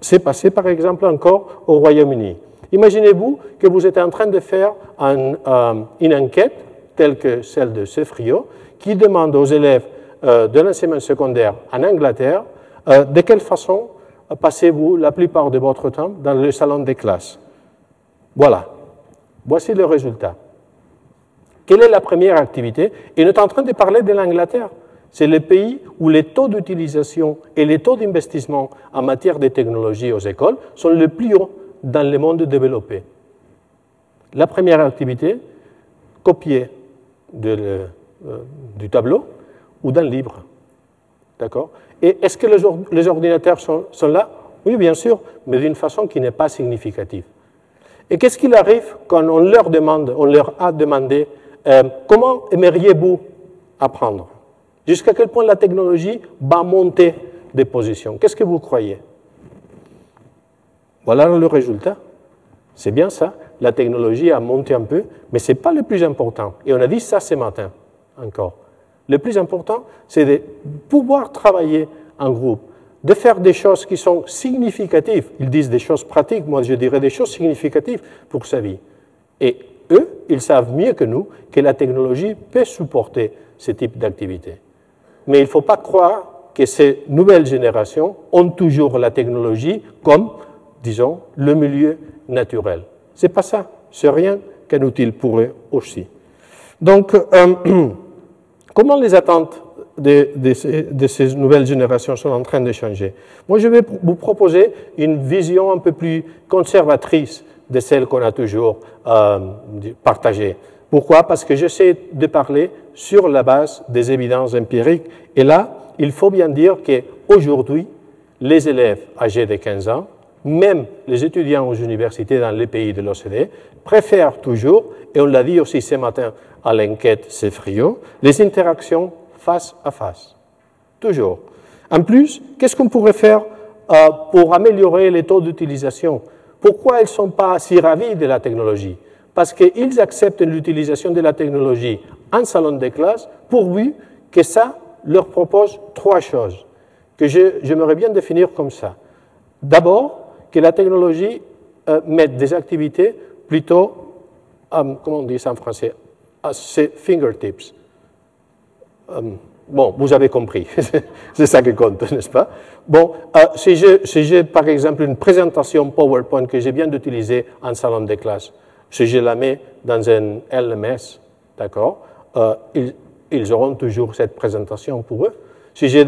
s'est passé, par exemple, encore au Royaume-Uni. Imaginez-vous que vous êtes en train de faire euh, une enquête, telle que celle de Cefrio, qui demande aux élèves euh, de l'enseignement secondaire en Angleterre euh, de quelle façon passez-vous la plupart de votre temps dans le salon des classes? Voilà. Voici le résultat. Quelle est la première activité? Et nous sommes en train de parler de l'Angleterre. C'est le pays où les taux d'utilisation et les taux d'investissement en matière de technologie aux écoles sont les plus hauts dans le monde développé. La première activité, copier de euh, du tableau ou d'un livre. D'accord? Et est-ce que les ordinateurs sont, là? Oui, bien sûr, mais d'une façon qui n'est pas significative. Et qu'est-ce qu'il arrive quand on leur demande, on leur a demandé euh, comment aimeriez-vous apprendre? Jusqu'à quel point la technologie va monter des positions? Qu'est-ce que vous croyez? Voilà le résultat. C'est bien ça. La technologie a monté un peu, mais ce n'est pas le plus important. Et on a dit ça ce matin encore. Le plus important, c'est de pouvoir travailler en groupe, de faire des choses qui sont significatives. Ils disent des choses pratiques, moi je dirais des choses significatives pour sa vie. Et eux, ils savent mieux que nous que la technologie peut supporter ce type d'activité. Mais il ne faut pas croire que ces nouvelles générations ont toujours la technologie comme, disons, le milieu naturel. C'est pas ça. C'est rien qu'un outil pour eux aussi. Donc, euh, Comment les attentes de, ces, nouvelles générations sont en train de changer? Moi, je vais vous proposer une vision un peu plus conservatrice de celle qu'on a toujours euh, partagée. Pourquoi? Parce que j'essaie de parler sur la base des évidences empiriques. Et là, il faut bien dire qu'aujourd'hui, les élèves âgés de 15 ans, même les étudiants aux universités dans les pays de l'OCDE, préfèrent toujours, et on l'a dit aussi ce matin à l'enquête CEFRIO, les interactions face à face. Toujours. En plus, qu'est-ce qu'on pourrait faire euh, pour améliorer les taux d'utilisation? Pourquoi ils ne sont pas si ravis de la technologie? Parce qu'ils acceptent l'utilisation de la technologie en salon de classe pourvu que ça leur propose trois choses que j'aimerais bien définir comme ça. D'abord, que la technologie euh, mette des activités plutôt, euh, comment on dit ça en français, à ses fingertips. Euh, bon, vous avez compris, c'est ça qui compte, n'est-ce pas? Bon, euh, si j'ai par exemple une présentation PowerPoint que j'ai bien d'utiliser en salon de classe, si je la mets dans un LMS, d'accord, euh, ils, auront toujours cette présentation pour eux. Si j'ai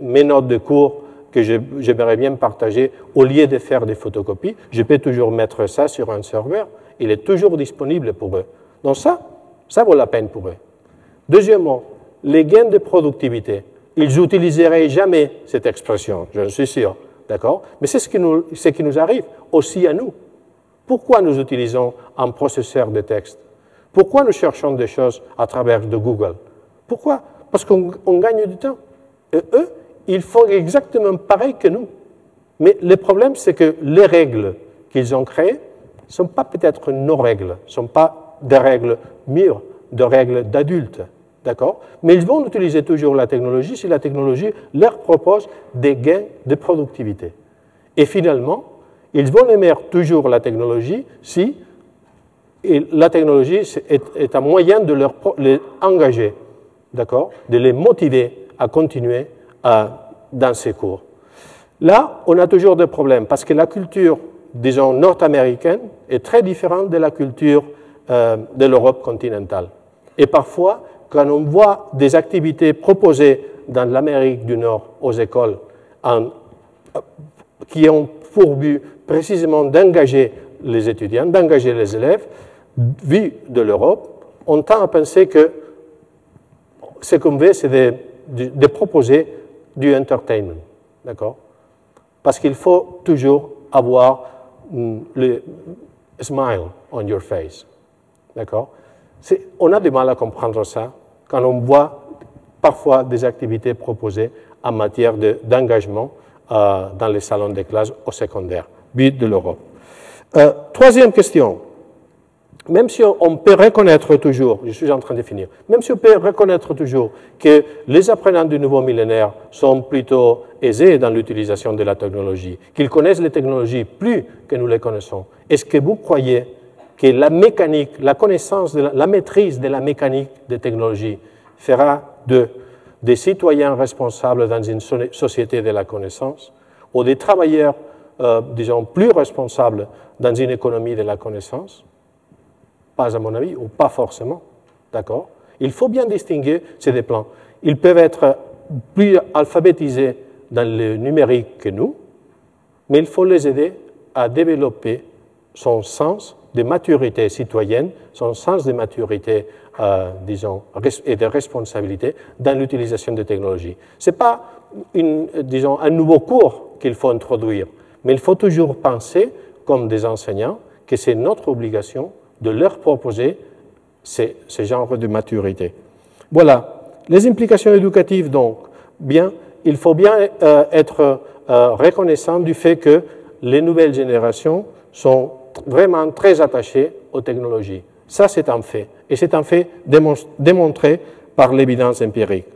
mes notes de cours que j'aimerais bien partager, au lieu de faire des photocopies, je peux toujours mettre ça sur un serveur. Il est toujours disponible pour eux. Donc ça, ça vaut la peine pour eux. Deuxièmement, les gains de productivité. Ils n'utiliseraient jamais cette expression, je suis sûr. D'accord? Mais c'est ce, qui nous, arrive aussi à nous. Pourquoi nous utilisons un processeur de texte? Pourquoi nous cherchons des choses à travers de Google? Pourquoi? Parce qu'on gagne du temps. Et eux, ils font exactement pareil que nous. Mais le problème, c'est que les règles qu'ils ont créées ne sont pas peut-être nos règles, ne sont pas des règles mûres, de règles d'adultes. D'accord? Mais ils vont utiliser toujours la technologie si la technologie leur propose des gains de productivité. Et finalement, ils vont aimer toujours la technologie si la technologie est, un moyen de les engager, d'accord? De les motiver à continuer dans ces cours. Là, on a toujours des problèmes parce que la culture, disons, nord-américaine est très différente de la culture euh, de l'Europe continentale. Et parfois, quand on voit des activités proposées dans l'Amérique du Nord aux écoles en, qui ont pour but précisément d'engager les étudiants, d'engager les élèves, vu de l'Europe, on tend à penser que ce qu'on veut, c'est de, proposer du entertainment. D'accord? Parce qu'il faut toujours avoir mm, le smile on your face. D'accord On a du mal à comprendre ça quand on voit parfois des activités proposées en matière d'engagement euh, dans les salons de classe au secondaire, but de l'Europe. Euh, troisième question. Même si on peut reconnaître toujours, je suis en train de finir, même si on peut reconnaître toujours que les apprenants du nouveau millénaire sont plutôt aisés dans l'utilisation de la technologie, qu'ils connaissent les technologies plus que nous les connaissons, est-ce que vous croyez que la mécanique, la connaissance, la, maîtrise de la mécanique des technologies fera de, des citoyens responsables dans une société de la connaissance ou des travailleurs, euh, disons, plus responsables dans une économie de la connaissance Pas à mon avis, ou pas forcément. D'accord? Il faut bien distinguer ces deux plans. Ils peuvent être plus alphabétisés dans le numérique que nous, mais il faut les aider à développer son sens de maturité citoyenne, son sens de maturité, euh, disons, et de responsabilité dans l'utilisation des technologies. Ce n'est pas, un nouveau cours qu'il faut introduire, mais il faut toujours penser, comme des enseignants, que c'est notre obligation de leur proposer ce, ce genre de maturité. Voilà. Les implications éducatives, donc, bien, il faut bien euh, être euh, reconnaissant du fait que les nouvelles générations sont vraiment très attachés aux technologies. Ça, c'est un fait. Et c'est un fait démontré par l'évidence empirique.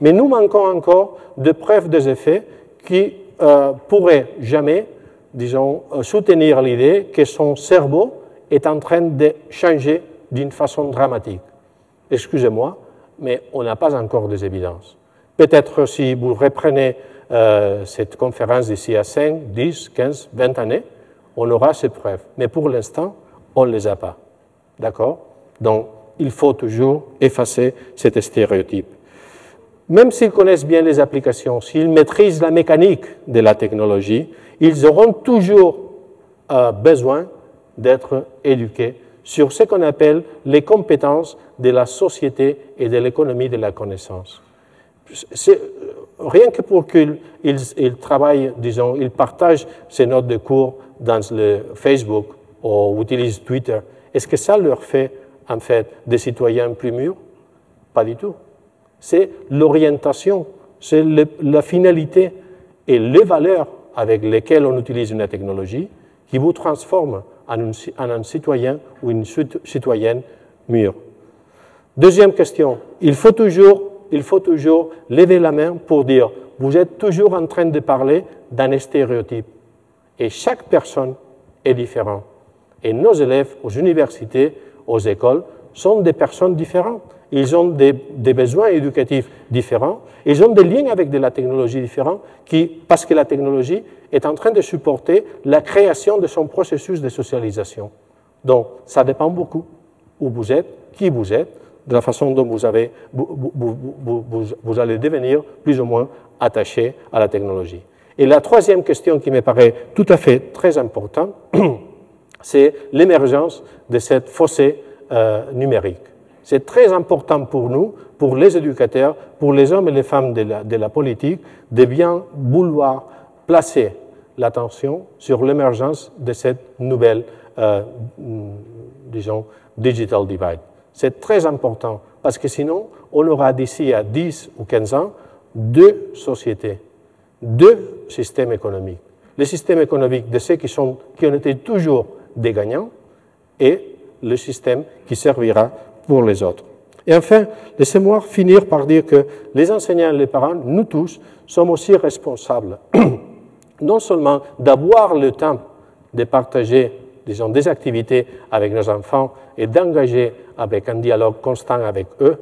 Mais nous manquons encore de preuves des effets qui euh, pourraient jamais, disons, euh, soutenir l'idée que son cerveau est en train de changer d'une façon dramatique. Excusez-moi, mais on n'a pas encore des évidences. Peut-être si vous reprenez euh, cette conférence d'ici à 5, 10, 15, 20 années, on aura ces preuves. Mais pour l'instant, on ne les a pas. D'accord? Donc, il faut toujours effacer cet stéréotype. Même s'ils connaissent bien les applications, s'ils maîtrisent la mécanique de la technologie, ils auront toujours euh, besoin d'être éduqués sur ce qu'on appelle les compétences de la société et de l'économie de la connaissance. C'est rien que pour qu'ils travaillent, disons, ils partagent ces notes de cours dans le Facebook ou utilisent Twitter, est-ce que ça leur fait en fait des citoyens plus mûrs? Pas du tout. C'est l'orientation, c'est la finalité et les valeurs avec lesquelles on utilise une technologie qui vous transforme en, un citoyen ou une citoyenne mûre. Deuxième question, il faut toujours il faut toujours lever la main pour dire, vous êtes toujours en train de parler d'un stéréotype. Et chaque personne est différente. Et nos élèves aux universités, aux écoles, sont des personnes différentes. Ils ont des, besoins éducatifs différents. Ils ont des liens avec de la technologie différente qui, parce que la technologie est en train de supporter la création de son processus de socialisation. Donc, ça dépend beaucoup où vous êtes, qui vous êtes, de la façon dont vous, avez, vous, allez devenir plus ou moins attaché à la technologie. Et la troisième question qui me paraît tout à fait très importante, c'est l'émergence de cette fossé euh, numérique. C'est très important pour nous, pour les éducateurs, pour les hommes et les femmes de la, politique, de bien vouloir placer l'attention sur l'émergence de cette nouvelle, euh, disons, digital divide. C'est très important parce que sinon, on aura d'ici à 10 ou 15 ans deux sociétés, deux systèmes économiques. Le système économique de ceux qui, sont, qui ont été toujours des gagnants et le système qui servira pour les autres. Et enfin, laissez-moi finir par dire que les enseignants et les parents, nous tous, sommes aussi responsables non seulement d'avoir le temps de partager disons, des activités avec nos enfants et d'engager avec un dialogue constant avec eux,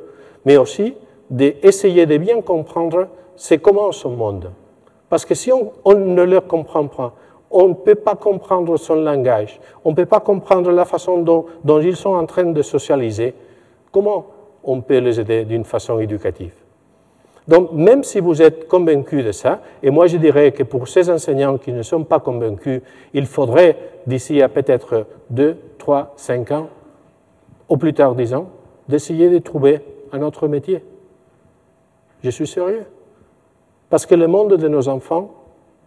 mais aussi d'essayer de bien comprendre c'est comment ce monde. Parce que si on, ne le comprend pas, on ne peut pas comprendre son langage, on ne peut pas comprendre la façon dont, dont ils sont en train de socialiser, comment on peut les aider d'une façon éducative? Donc, même si vous êtes convaincu de ça, et moi je dirais que pour ces enseignants qui ne sont pas convaincus, il faudrait, d'ici à peut-être 2, 3, 5 ans, au plus tard 10 ans, d'essayer de trouver un autre métier. Je suis sérieux. Parce que le monde de nos enfants,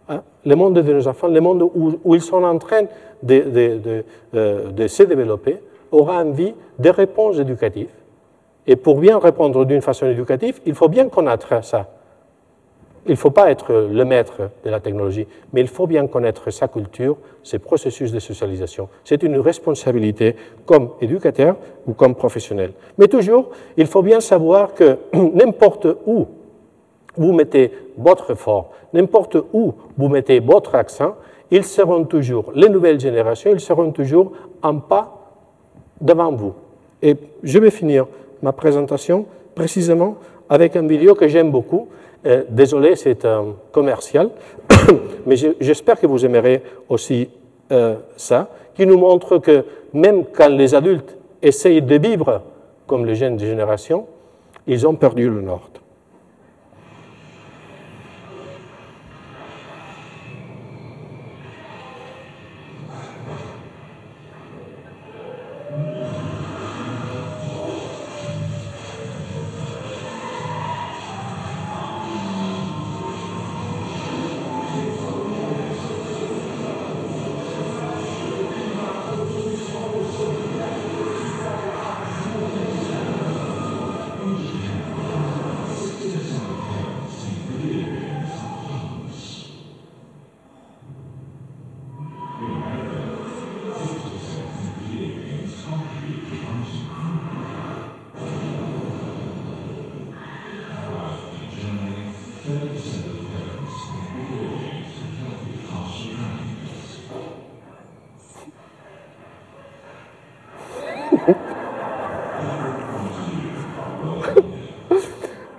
hein, le monde de nos enfants, le monde où, ils sont en train de, euh, de se développer, aura envie de réponses éducatives et pour bien répondre d'une façon éducative, il faut bien connaître ça. Il ne faut pas être le maître de la technologie, mais il faut bien connaître sa culture, ses processus de socialisation. C'est une responsabilité comme éducateur ou comme professionnel. Mais toujours, il faut bien savoir que n'importe où vous mettez votre effort, n'importe où vous mettez votre accent, ils seront toujours, les nouvelles générations, ils seront toujours en pas devant vous. Et je vais finir ma présentation précisément avec un vidéo que j'aime beaucoup. Euh, désolé, c'est un commercial, mais j'espère que vous aimerez aussi euh, ça, qui nous montre que même quand les adultes essayent de vivre comme les jeunes générations, ils ont perdu le nord.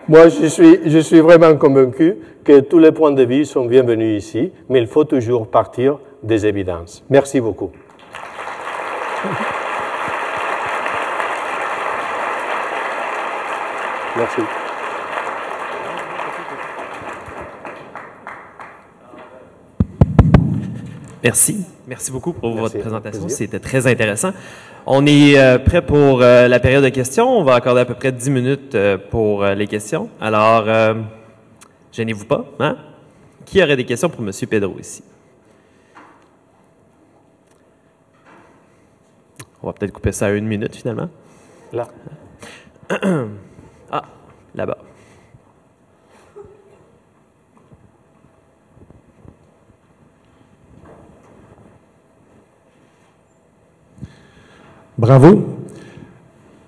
Moi, je suis, je suis vraiment convaincu que tous les points de vue sont bienvenus ici, mais il faut toujours partir des évidences. Merci beaucoup. Merci. Merci. Merci beaucoup pour votre présentation. C'était très intéressant. On est euh, prêt pour euh, la période de questions. On va accorder à peu près 10 minutes euh, pour les questions. Alors, gênez-vous pas. Hein? Qui aurait des questions pour M. Pedro ici? On va peut-être couper ça à une minute finalement. Là. Ah, là-bas. Bravo.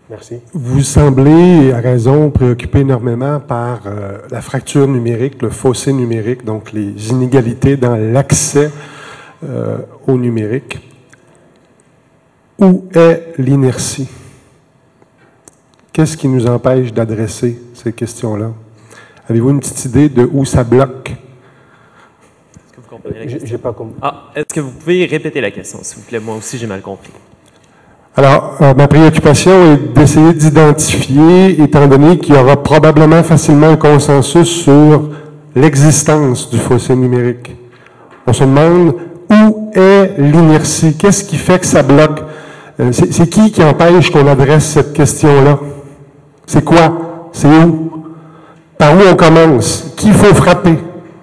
Merci. Vous semblez, à raison, préoccupé énormément par euh, la fracture numérique, le fossé numérique, donc les inégalités dans l'accès euh, au numérique. Où est l'inertie? Qu'est-ce qui nous empêche d'adresser ces questions-là? Avez-vous une petite idée de où ça bloque? Est-ce que vous comprenez pas compris. Ah, est-ce que vous pouvez répéter la question, s'il vous plaît? Moi aussi, j'ai mal compris. Alors, euh, ma préoccupation est d'essayer d'identifier, étant donné qu'il y aura probablement facilement un consensus sur l'existence du fossé numérique. On se demande où est l'inertie, qu'est-ce qui fait que ça bloque? Euh, c'est qui qui empêche qu'on adresse cette question-là? C'est quoi? C'est où? Par où on commence? Qui faut frapper?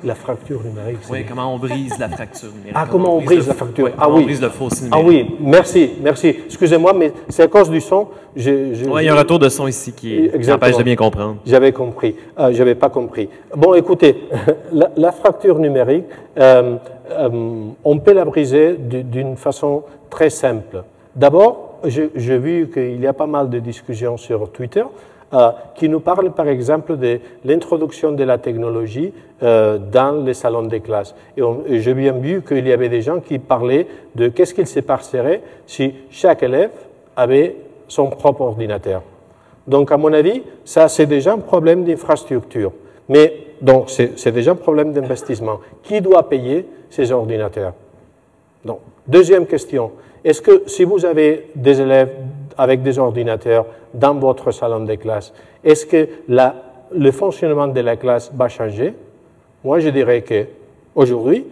La fracture numérique. Oui, comment on brise la fracture numérique. Ah, comment, on brise, la fracture? Ah oui. On brise le fossé numérique. Ah oui, merci, merci. Excusez-moi, mais c'est à cause du son. oui, il y a un retour de son ici qui, empêche de bien comprendre. J'avais compris. Euh, Je n'avais pas compris. Bon, écoutez, la, fracture numérique, euh, euh, on peut la briser d'une façon très simple. D'abord, j'ai vu qu'il y a pas mal de discussions sur Twitter qui nous parle par exemple de l'introduction de la technologie euh, dans les salons des classes. Et, et j'ai bien vu qu'il y avait des gens qui parlaient de qu'est-ce qu'il se passerait si chaque élève avait son propre ordinateur. Donc, à mon avis, ça, c'est déjà un problème d'infrastructure. Mais, donc, c'est déjà un problème d'investissement. Qui doit payer ces ordinateurs? Donc, Deuxième question. Est-ce que si vous avez des élèves avec des ordinateurs dans votre salon de classe, est-ce que le fonctionnement de la classe va changer? Moi, je dirais que aujourd'hui,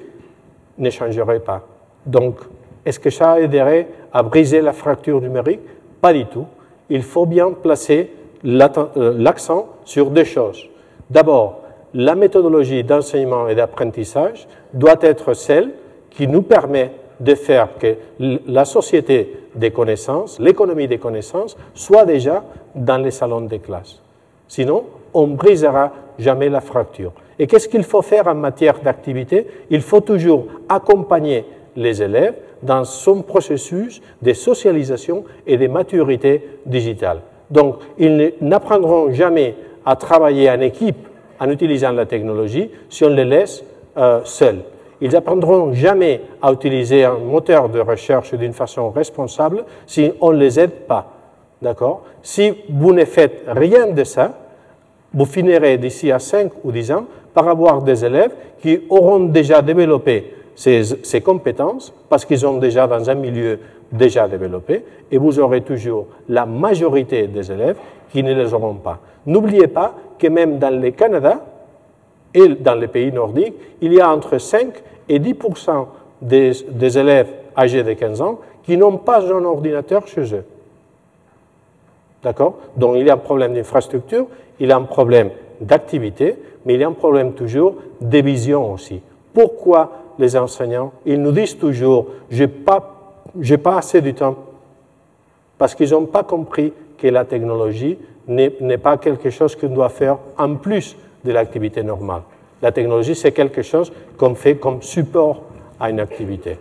ne changerait pas. Donc, est-ce que ça aiderait à briser la fracture numérique? Pas du tout. Il faut bien placer euh, l'accent sur deux choses. D'abord, la méthodologie d'enseignement et d'apprentissage doit être celle qui nous permet de faire que la société des connaissances, l'économie des connaissances, soit déjà dans les salons des classes. Sinon, on brisera jamais la fracture. Et qu'est-ce qu'il faut faire en matière d'activité? Il faut toujours accompagner les élèves dans son processus de socialisation et de maturité digitale. Donc, ils n'apprendront jamais à travailler en équipe en utilisant la technologie si on les laisse euh, seuls. Ils apprendront jamais à utiliser un moteur de recherche d'une façon responsable si on ne les aide pas. D'accord? Si vous ne faites rien de ça, vous finirez d'ici à 5 ou 10 ans par avoir des élèves qui auront déjà développé ces, ces compétences parce qu'ils sont déjà dans un milieu déjà développé et vous aurez toujours la majorité des élèves qui ne les auront pas. N'oubliez pas que même dans le Canada et dans les pays nordiques, il y a entre 5 et 10 des, des élèves âgés de 15 ans qui n'ont pas un ordinateur chez eux. D'accord? Donc il y a un problème d'infrastructure, il y a un problème d'activité, mais il y a un problème toujours de vision aussi. Pourquoi les enseignants, ils nous disent toujours, je n'ai pas, pas assez de temps, parce qu'ils n'ont pas compris que la technologie n'est pas quelque chose qu'on doit faire en plus de l'activité normale. La technologie, c'est quelque chose qu'on fait comme support à une activité.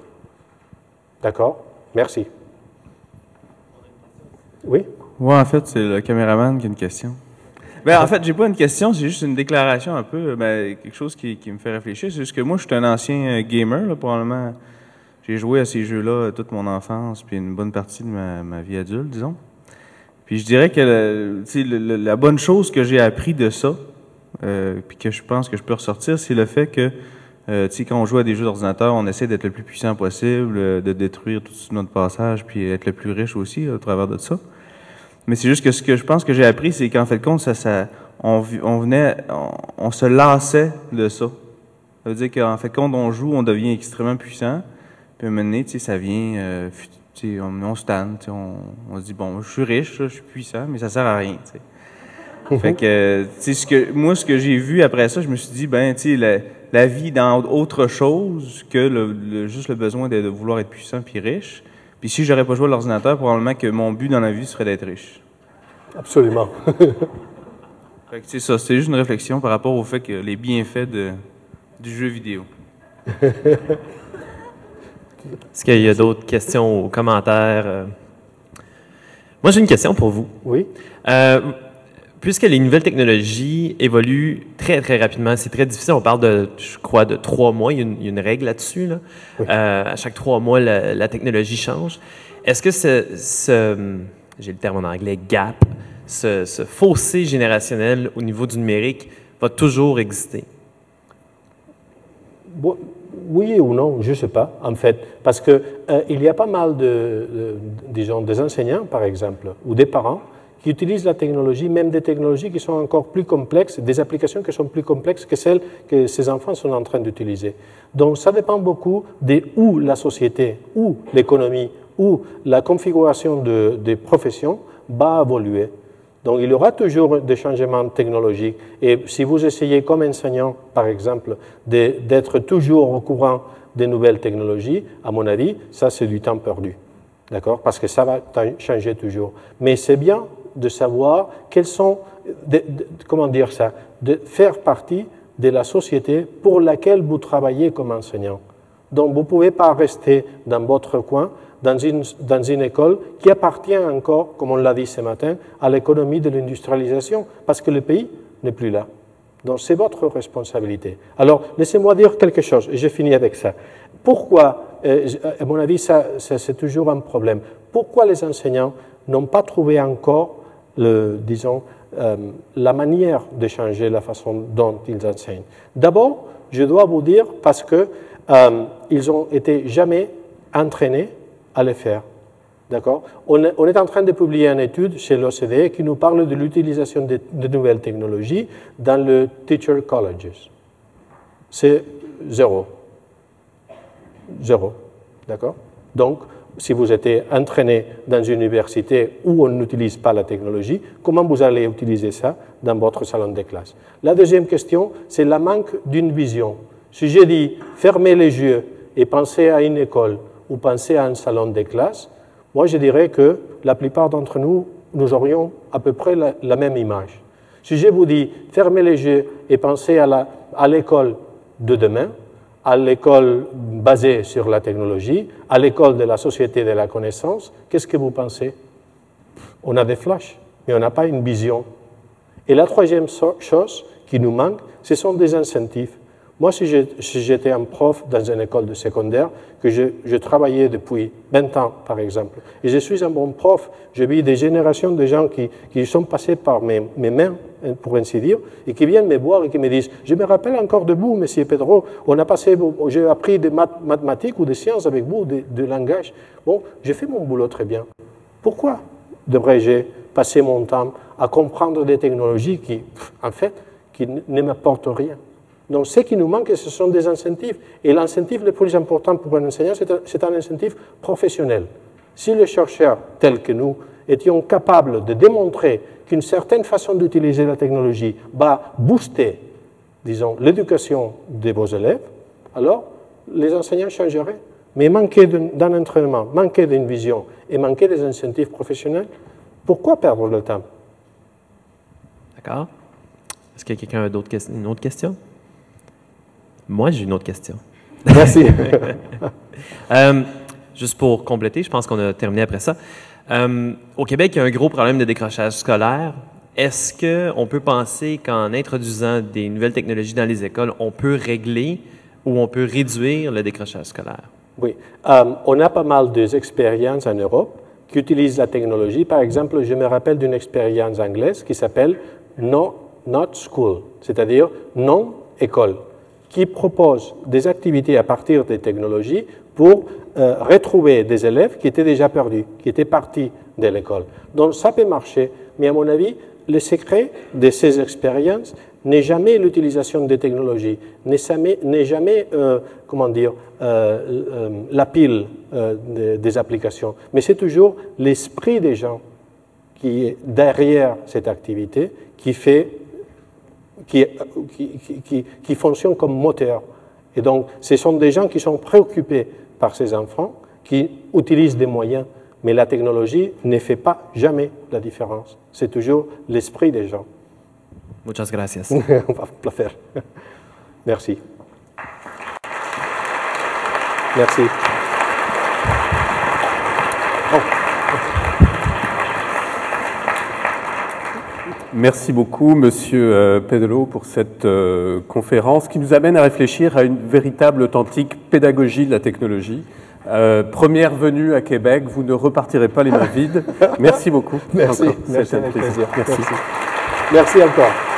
D'accord? Merci. Oui? Oui, en fait, c'est le caméraman qui a une question. Ben, en fait, j'ai pas une question, c'est juste une déclaration un peu, ben, quelque chose qui, me fait réfléchir. C'est juste que moi, je suis un ancien euh, gamer, probablement. J'ai joué à ces jeux-là toute mon enfance, puis une bonne partie de ma, vie adulte, disons. Puis je dirais que la bonne chose que j'ai appris de ça, euh, puis que je pense que je peux ressortir, c'est le fait que, euh, tu sais, quand on joue à des jeux d'ordinateur, on essaie d'être le plus puissant possible, euh, de détruire tout notre passage, puis être le plus riche aussi au travers de ça. Mais c'est juste que ce que je pense que j'ai appris, c'est qu'en fait, compte, on, venait, on, se lassait de ça. Ça veut dire qu'en fait, quand on joue, on devient extrêmement puissant. Puis à un moment donné, tu sais, ça vient, tu sais, on, on se on, on, se dit, bon, je suis riche, je suis puissant, mais ça sert à rien, tu sais. Fait que, tu sais, ce que, moi, ce que j'ai vu après ça, je me suis dit, ben, tu sais, la, la, vie dans autre chose que le, juste le besoin de, de, vouloir être puissant puis riche. Puis si j'aurais pas joué à l'ordinateur, probablement que mon but dans la vie serait d'être riche. Absolument. c'est ça, c'est juste une réflexion par rapport au fait que les bienfaits de, du jeu vidéo. Est-ce qu'il y a d'autres questions ou commentaires? Euh? Moi, j'ai une question pour vous. Oui. Euh, puisque les nouvelles technologies évoluent très, très rapidement, c'est très difficile. On parle de, je crois, de trois mois. Il y a une, règle là-dessus. Euh, à chaque trois mois, la, technologie change. Est-ce que ce, j'ai le terme en anglais, gap, ce, fossé générationnel au niveau du numérique va toujours exister? Oui ou non, je ne sais pas, en fait. Parce qu'il euh, il y a pas mal de, disons, des enseignants, par exemple, ou des parents qui utilisent la technologie, même des technologies qui sont encore plus complexes, des applications qui sont plus complexes que celles que ces enfants sont en train d'utiliser. Donc ça dépend beaucoup de où la société, où l'économie, où la configuration de, des professions va évoluer. Donc il y aura toujours des changements technologiques. Et si vous essayez comme enseignant, par exemple, d'être toujours au courant des nouvelles technologies, à mon avis, ça c'est du temps perdu. D'accord? Parce que ça va changer toujours. Mais c'est bien de savoir quels sont, comment dire ça, de faire partie de la société pour laquelle vous travaillez comme enseignant. Donc vous ne pouvez pas rester dans votre coin, dans une, dans une école qui appartient encore, comme on l'a dit ce matin, à l'économie de l'industrialisation, parce que le pays n'est plus là. Donc c'est votre responsabilité. Alors laissez-moi dire quelque chose, et j'ai fini avec ça. Pourquoi, euh, à mon avis, ça, c'est toujours un problème, pourquoi les enseignants n'ont pas trouvé encore, le, disons, euh, la manière de changer la façon dont ils enseignent D'abord, je dois vous dire parce que euh, ils ont été jamais entraînés à le faire. D'accord? On, est en train de publier une étude chez l'OCDE qui nous parle de l'utilisation de, de, nouvelles technologies dans le teacher colleges. C'est zéro. Zéro. D'accord? Donc, si vous êtes entraîné dans une université où on n'utilise pas la technologie, comment vous allez utiliser ça dans votre salon de classe? La deuxième question, c'est la manque d'une vision. Si je dis fermez les yeux et pensez à une école ou pensez à un salon de classe, moi je dirais que la plupart d'entre nous, nous aurions à peu près la, même image. Si je vous dis fermez les yeux et pensez à l'école de demain, à l'école basée sur la technologie, à l'école de la société de la connaissance, qu'est-ce que vous pensez? On a des flashs, mais on n'a pas une vision. Et la troisième chose qui nous manque, ce sont des incentives. Moi, si j'étais un prof dans une école de secondaire, que je, travaillais depuis 20 ans, par exemple, et je suis un bon prof, je vis des générations de gens qui, qui sont passés par mes, mains, pour ainsi dire, et qui viennent me voir et qui me disent Je me rappelle encore de vous, monsieur Pedro, on a passé, j'ai appris des mathématiques ou des sciences avec vous, de, langage. Bon, j'ai fait mon boulot très bien. Pourquoi devrais-je passer mon temps à comprendre des technologies qui, en fait, qui ne m'apportent rien? Donc ce qui nous manque, ce sont des incentives. Et l'incentive le plus important pour un enseignant, c'est un, incentive professionnel. Si les chercheurs tels que nous étions capables de démontrer qu'une certaine façon d'utiliser la technologie va booster, disons, l'éducation de vos élèves, alors les enseignants changeraient. Mais manquer d'un entraînement, manquer d'une vision et manquer des incentives professionnels, pourquoi perdre le temps? D'accord. Est-ce qu'il y a quelqu'un d'autre une autre question? Moi, j'ai une autre question. Merci. Euh, juste pour compléter, je pense qu'on a terminé après ça. Euh, au Québec, il y a un gros problème de décrochage scolaire. Est-ce qu'on peut penser qu'en introduisant des nouvelles technologies dans les écoles, on peut régler ou on peut réduire le décrochage scolaire? Oui. Euh, on a pas mal d'expériences en Europe qui utilisent la technologie. Par exemple, je me rappelle d'une expérience anglaise qui s'appelle No Not School, c'est-à-dire non école qui propose des activités à partir des technologies pour euh, retrouver des élèves qui étaient déjà perdus, qui étaient partis de l'école. Donc ça peut marcher, mais à mon avis, le secret de ces expériences n'est jamais l'utilisation des technologies, n'est jamais, euh, comment dire, euh, la pile des applications, mais c'est toujours l'esprit des gens qui est derrière cette activité qui fait qui, qui, qui, fonctionnent comme moteur. Et donc, ce sont des gens qui sont préoccupés par ces enfants, qui utilisent des moyens, mais la technologie ne fait pas jamais la différence. C'est toujours l'esprit des gens. Muchas gracias. Le faire. Merci. Merci. Merci beaucoup, Monsieur euh, Pedro, pour cette euh, conférence qui nous amène à réfléchir à une véritable, authentique pédagogie de la technologie. Euh, première venue à Québec, vous ne repartirez pas les mains vides. Merci beaucoup. Merci. Merci, Merci. Merci encore.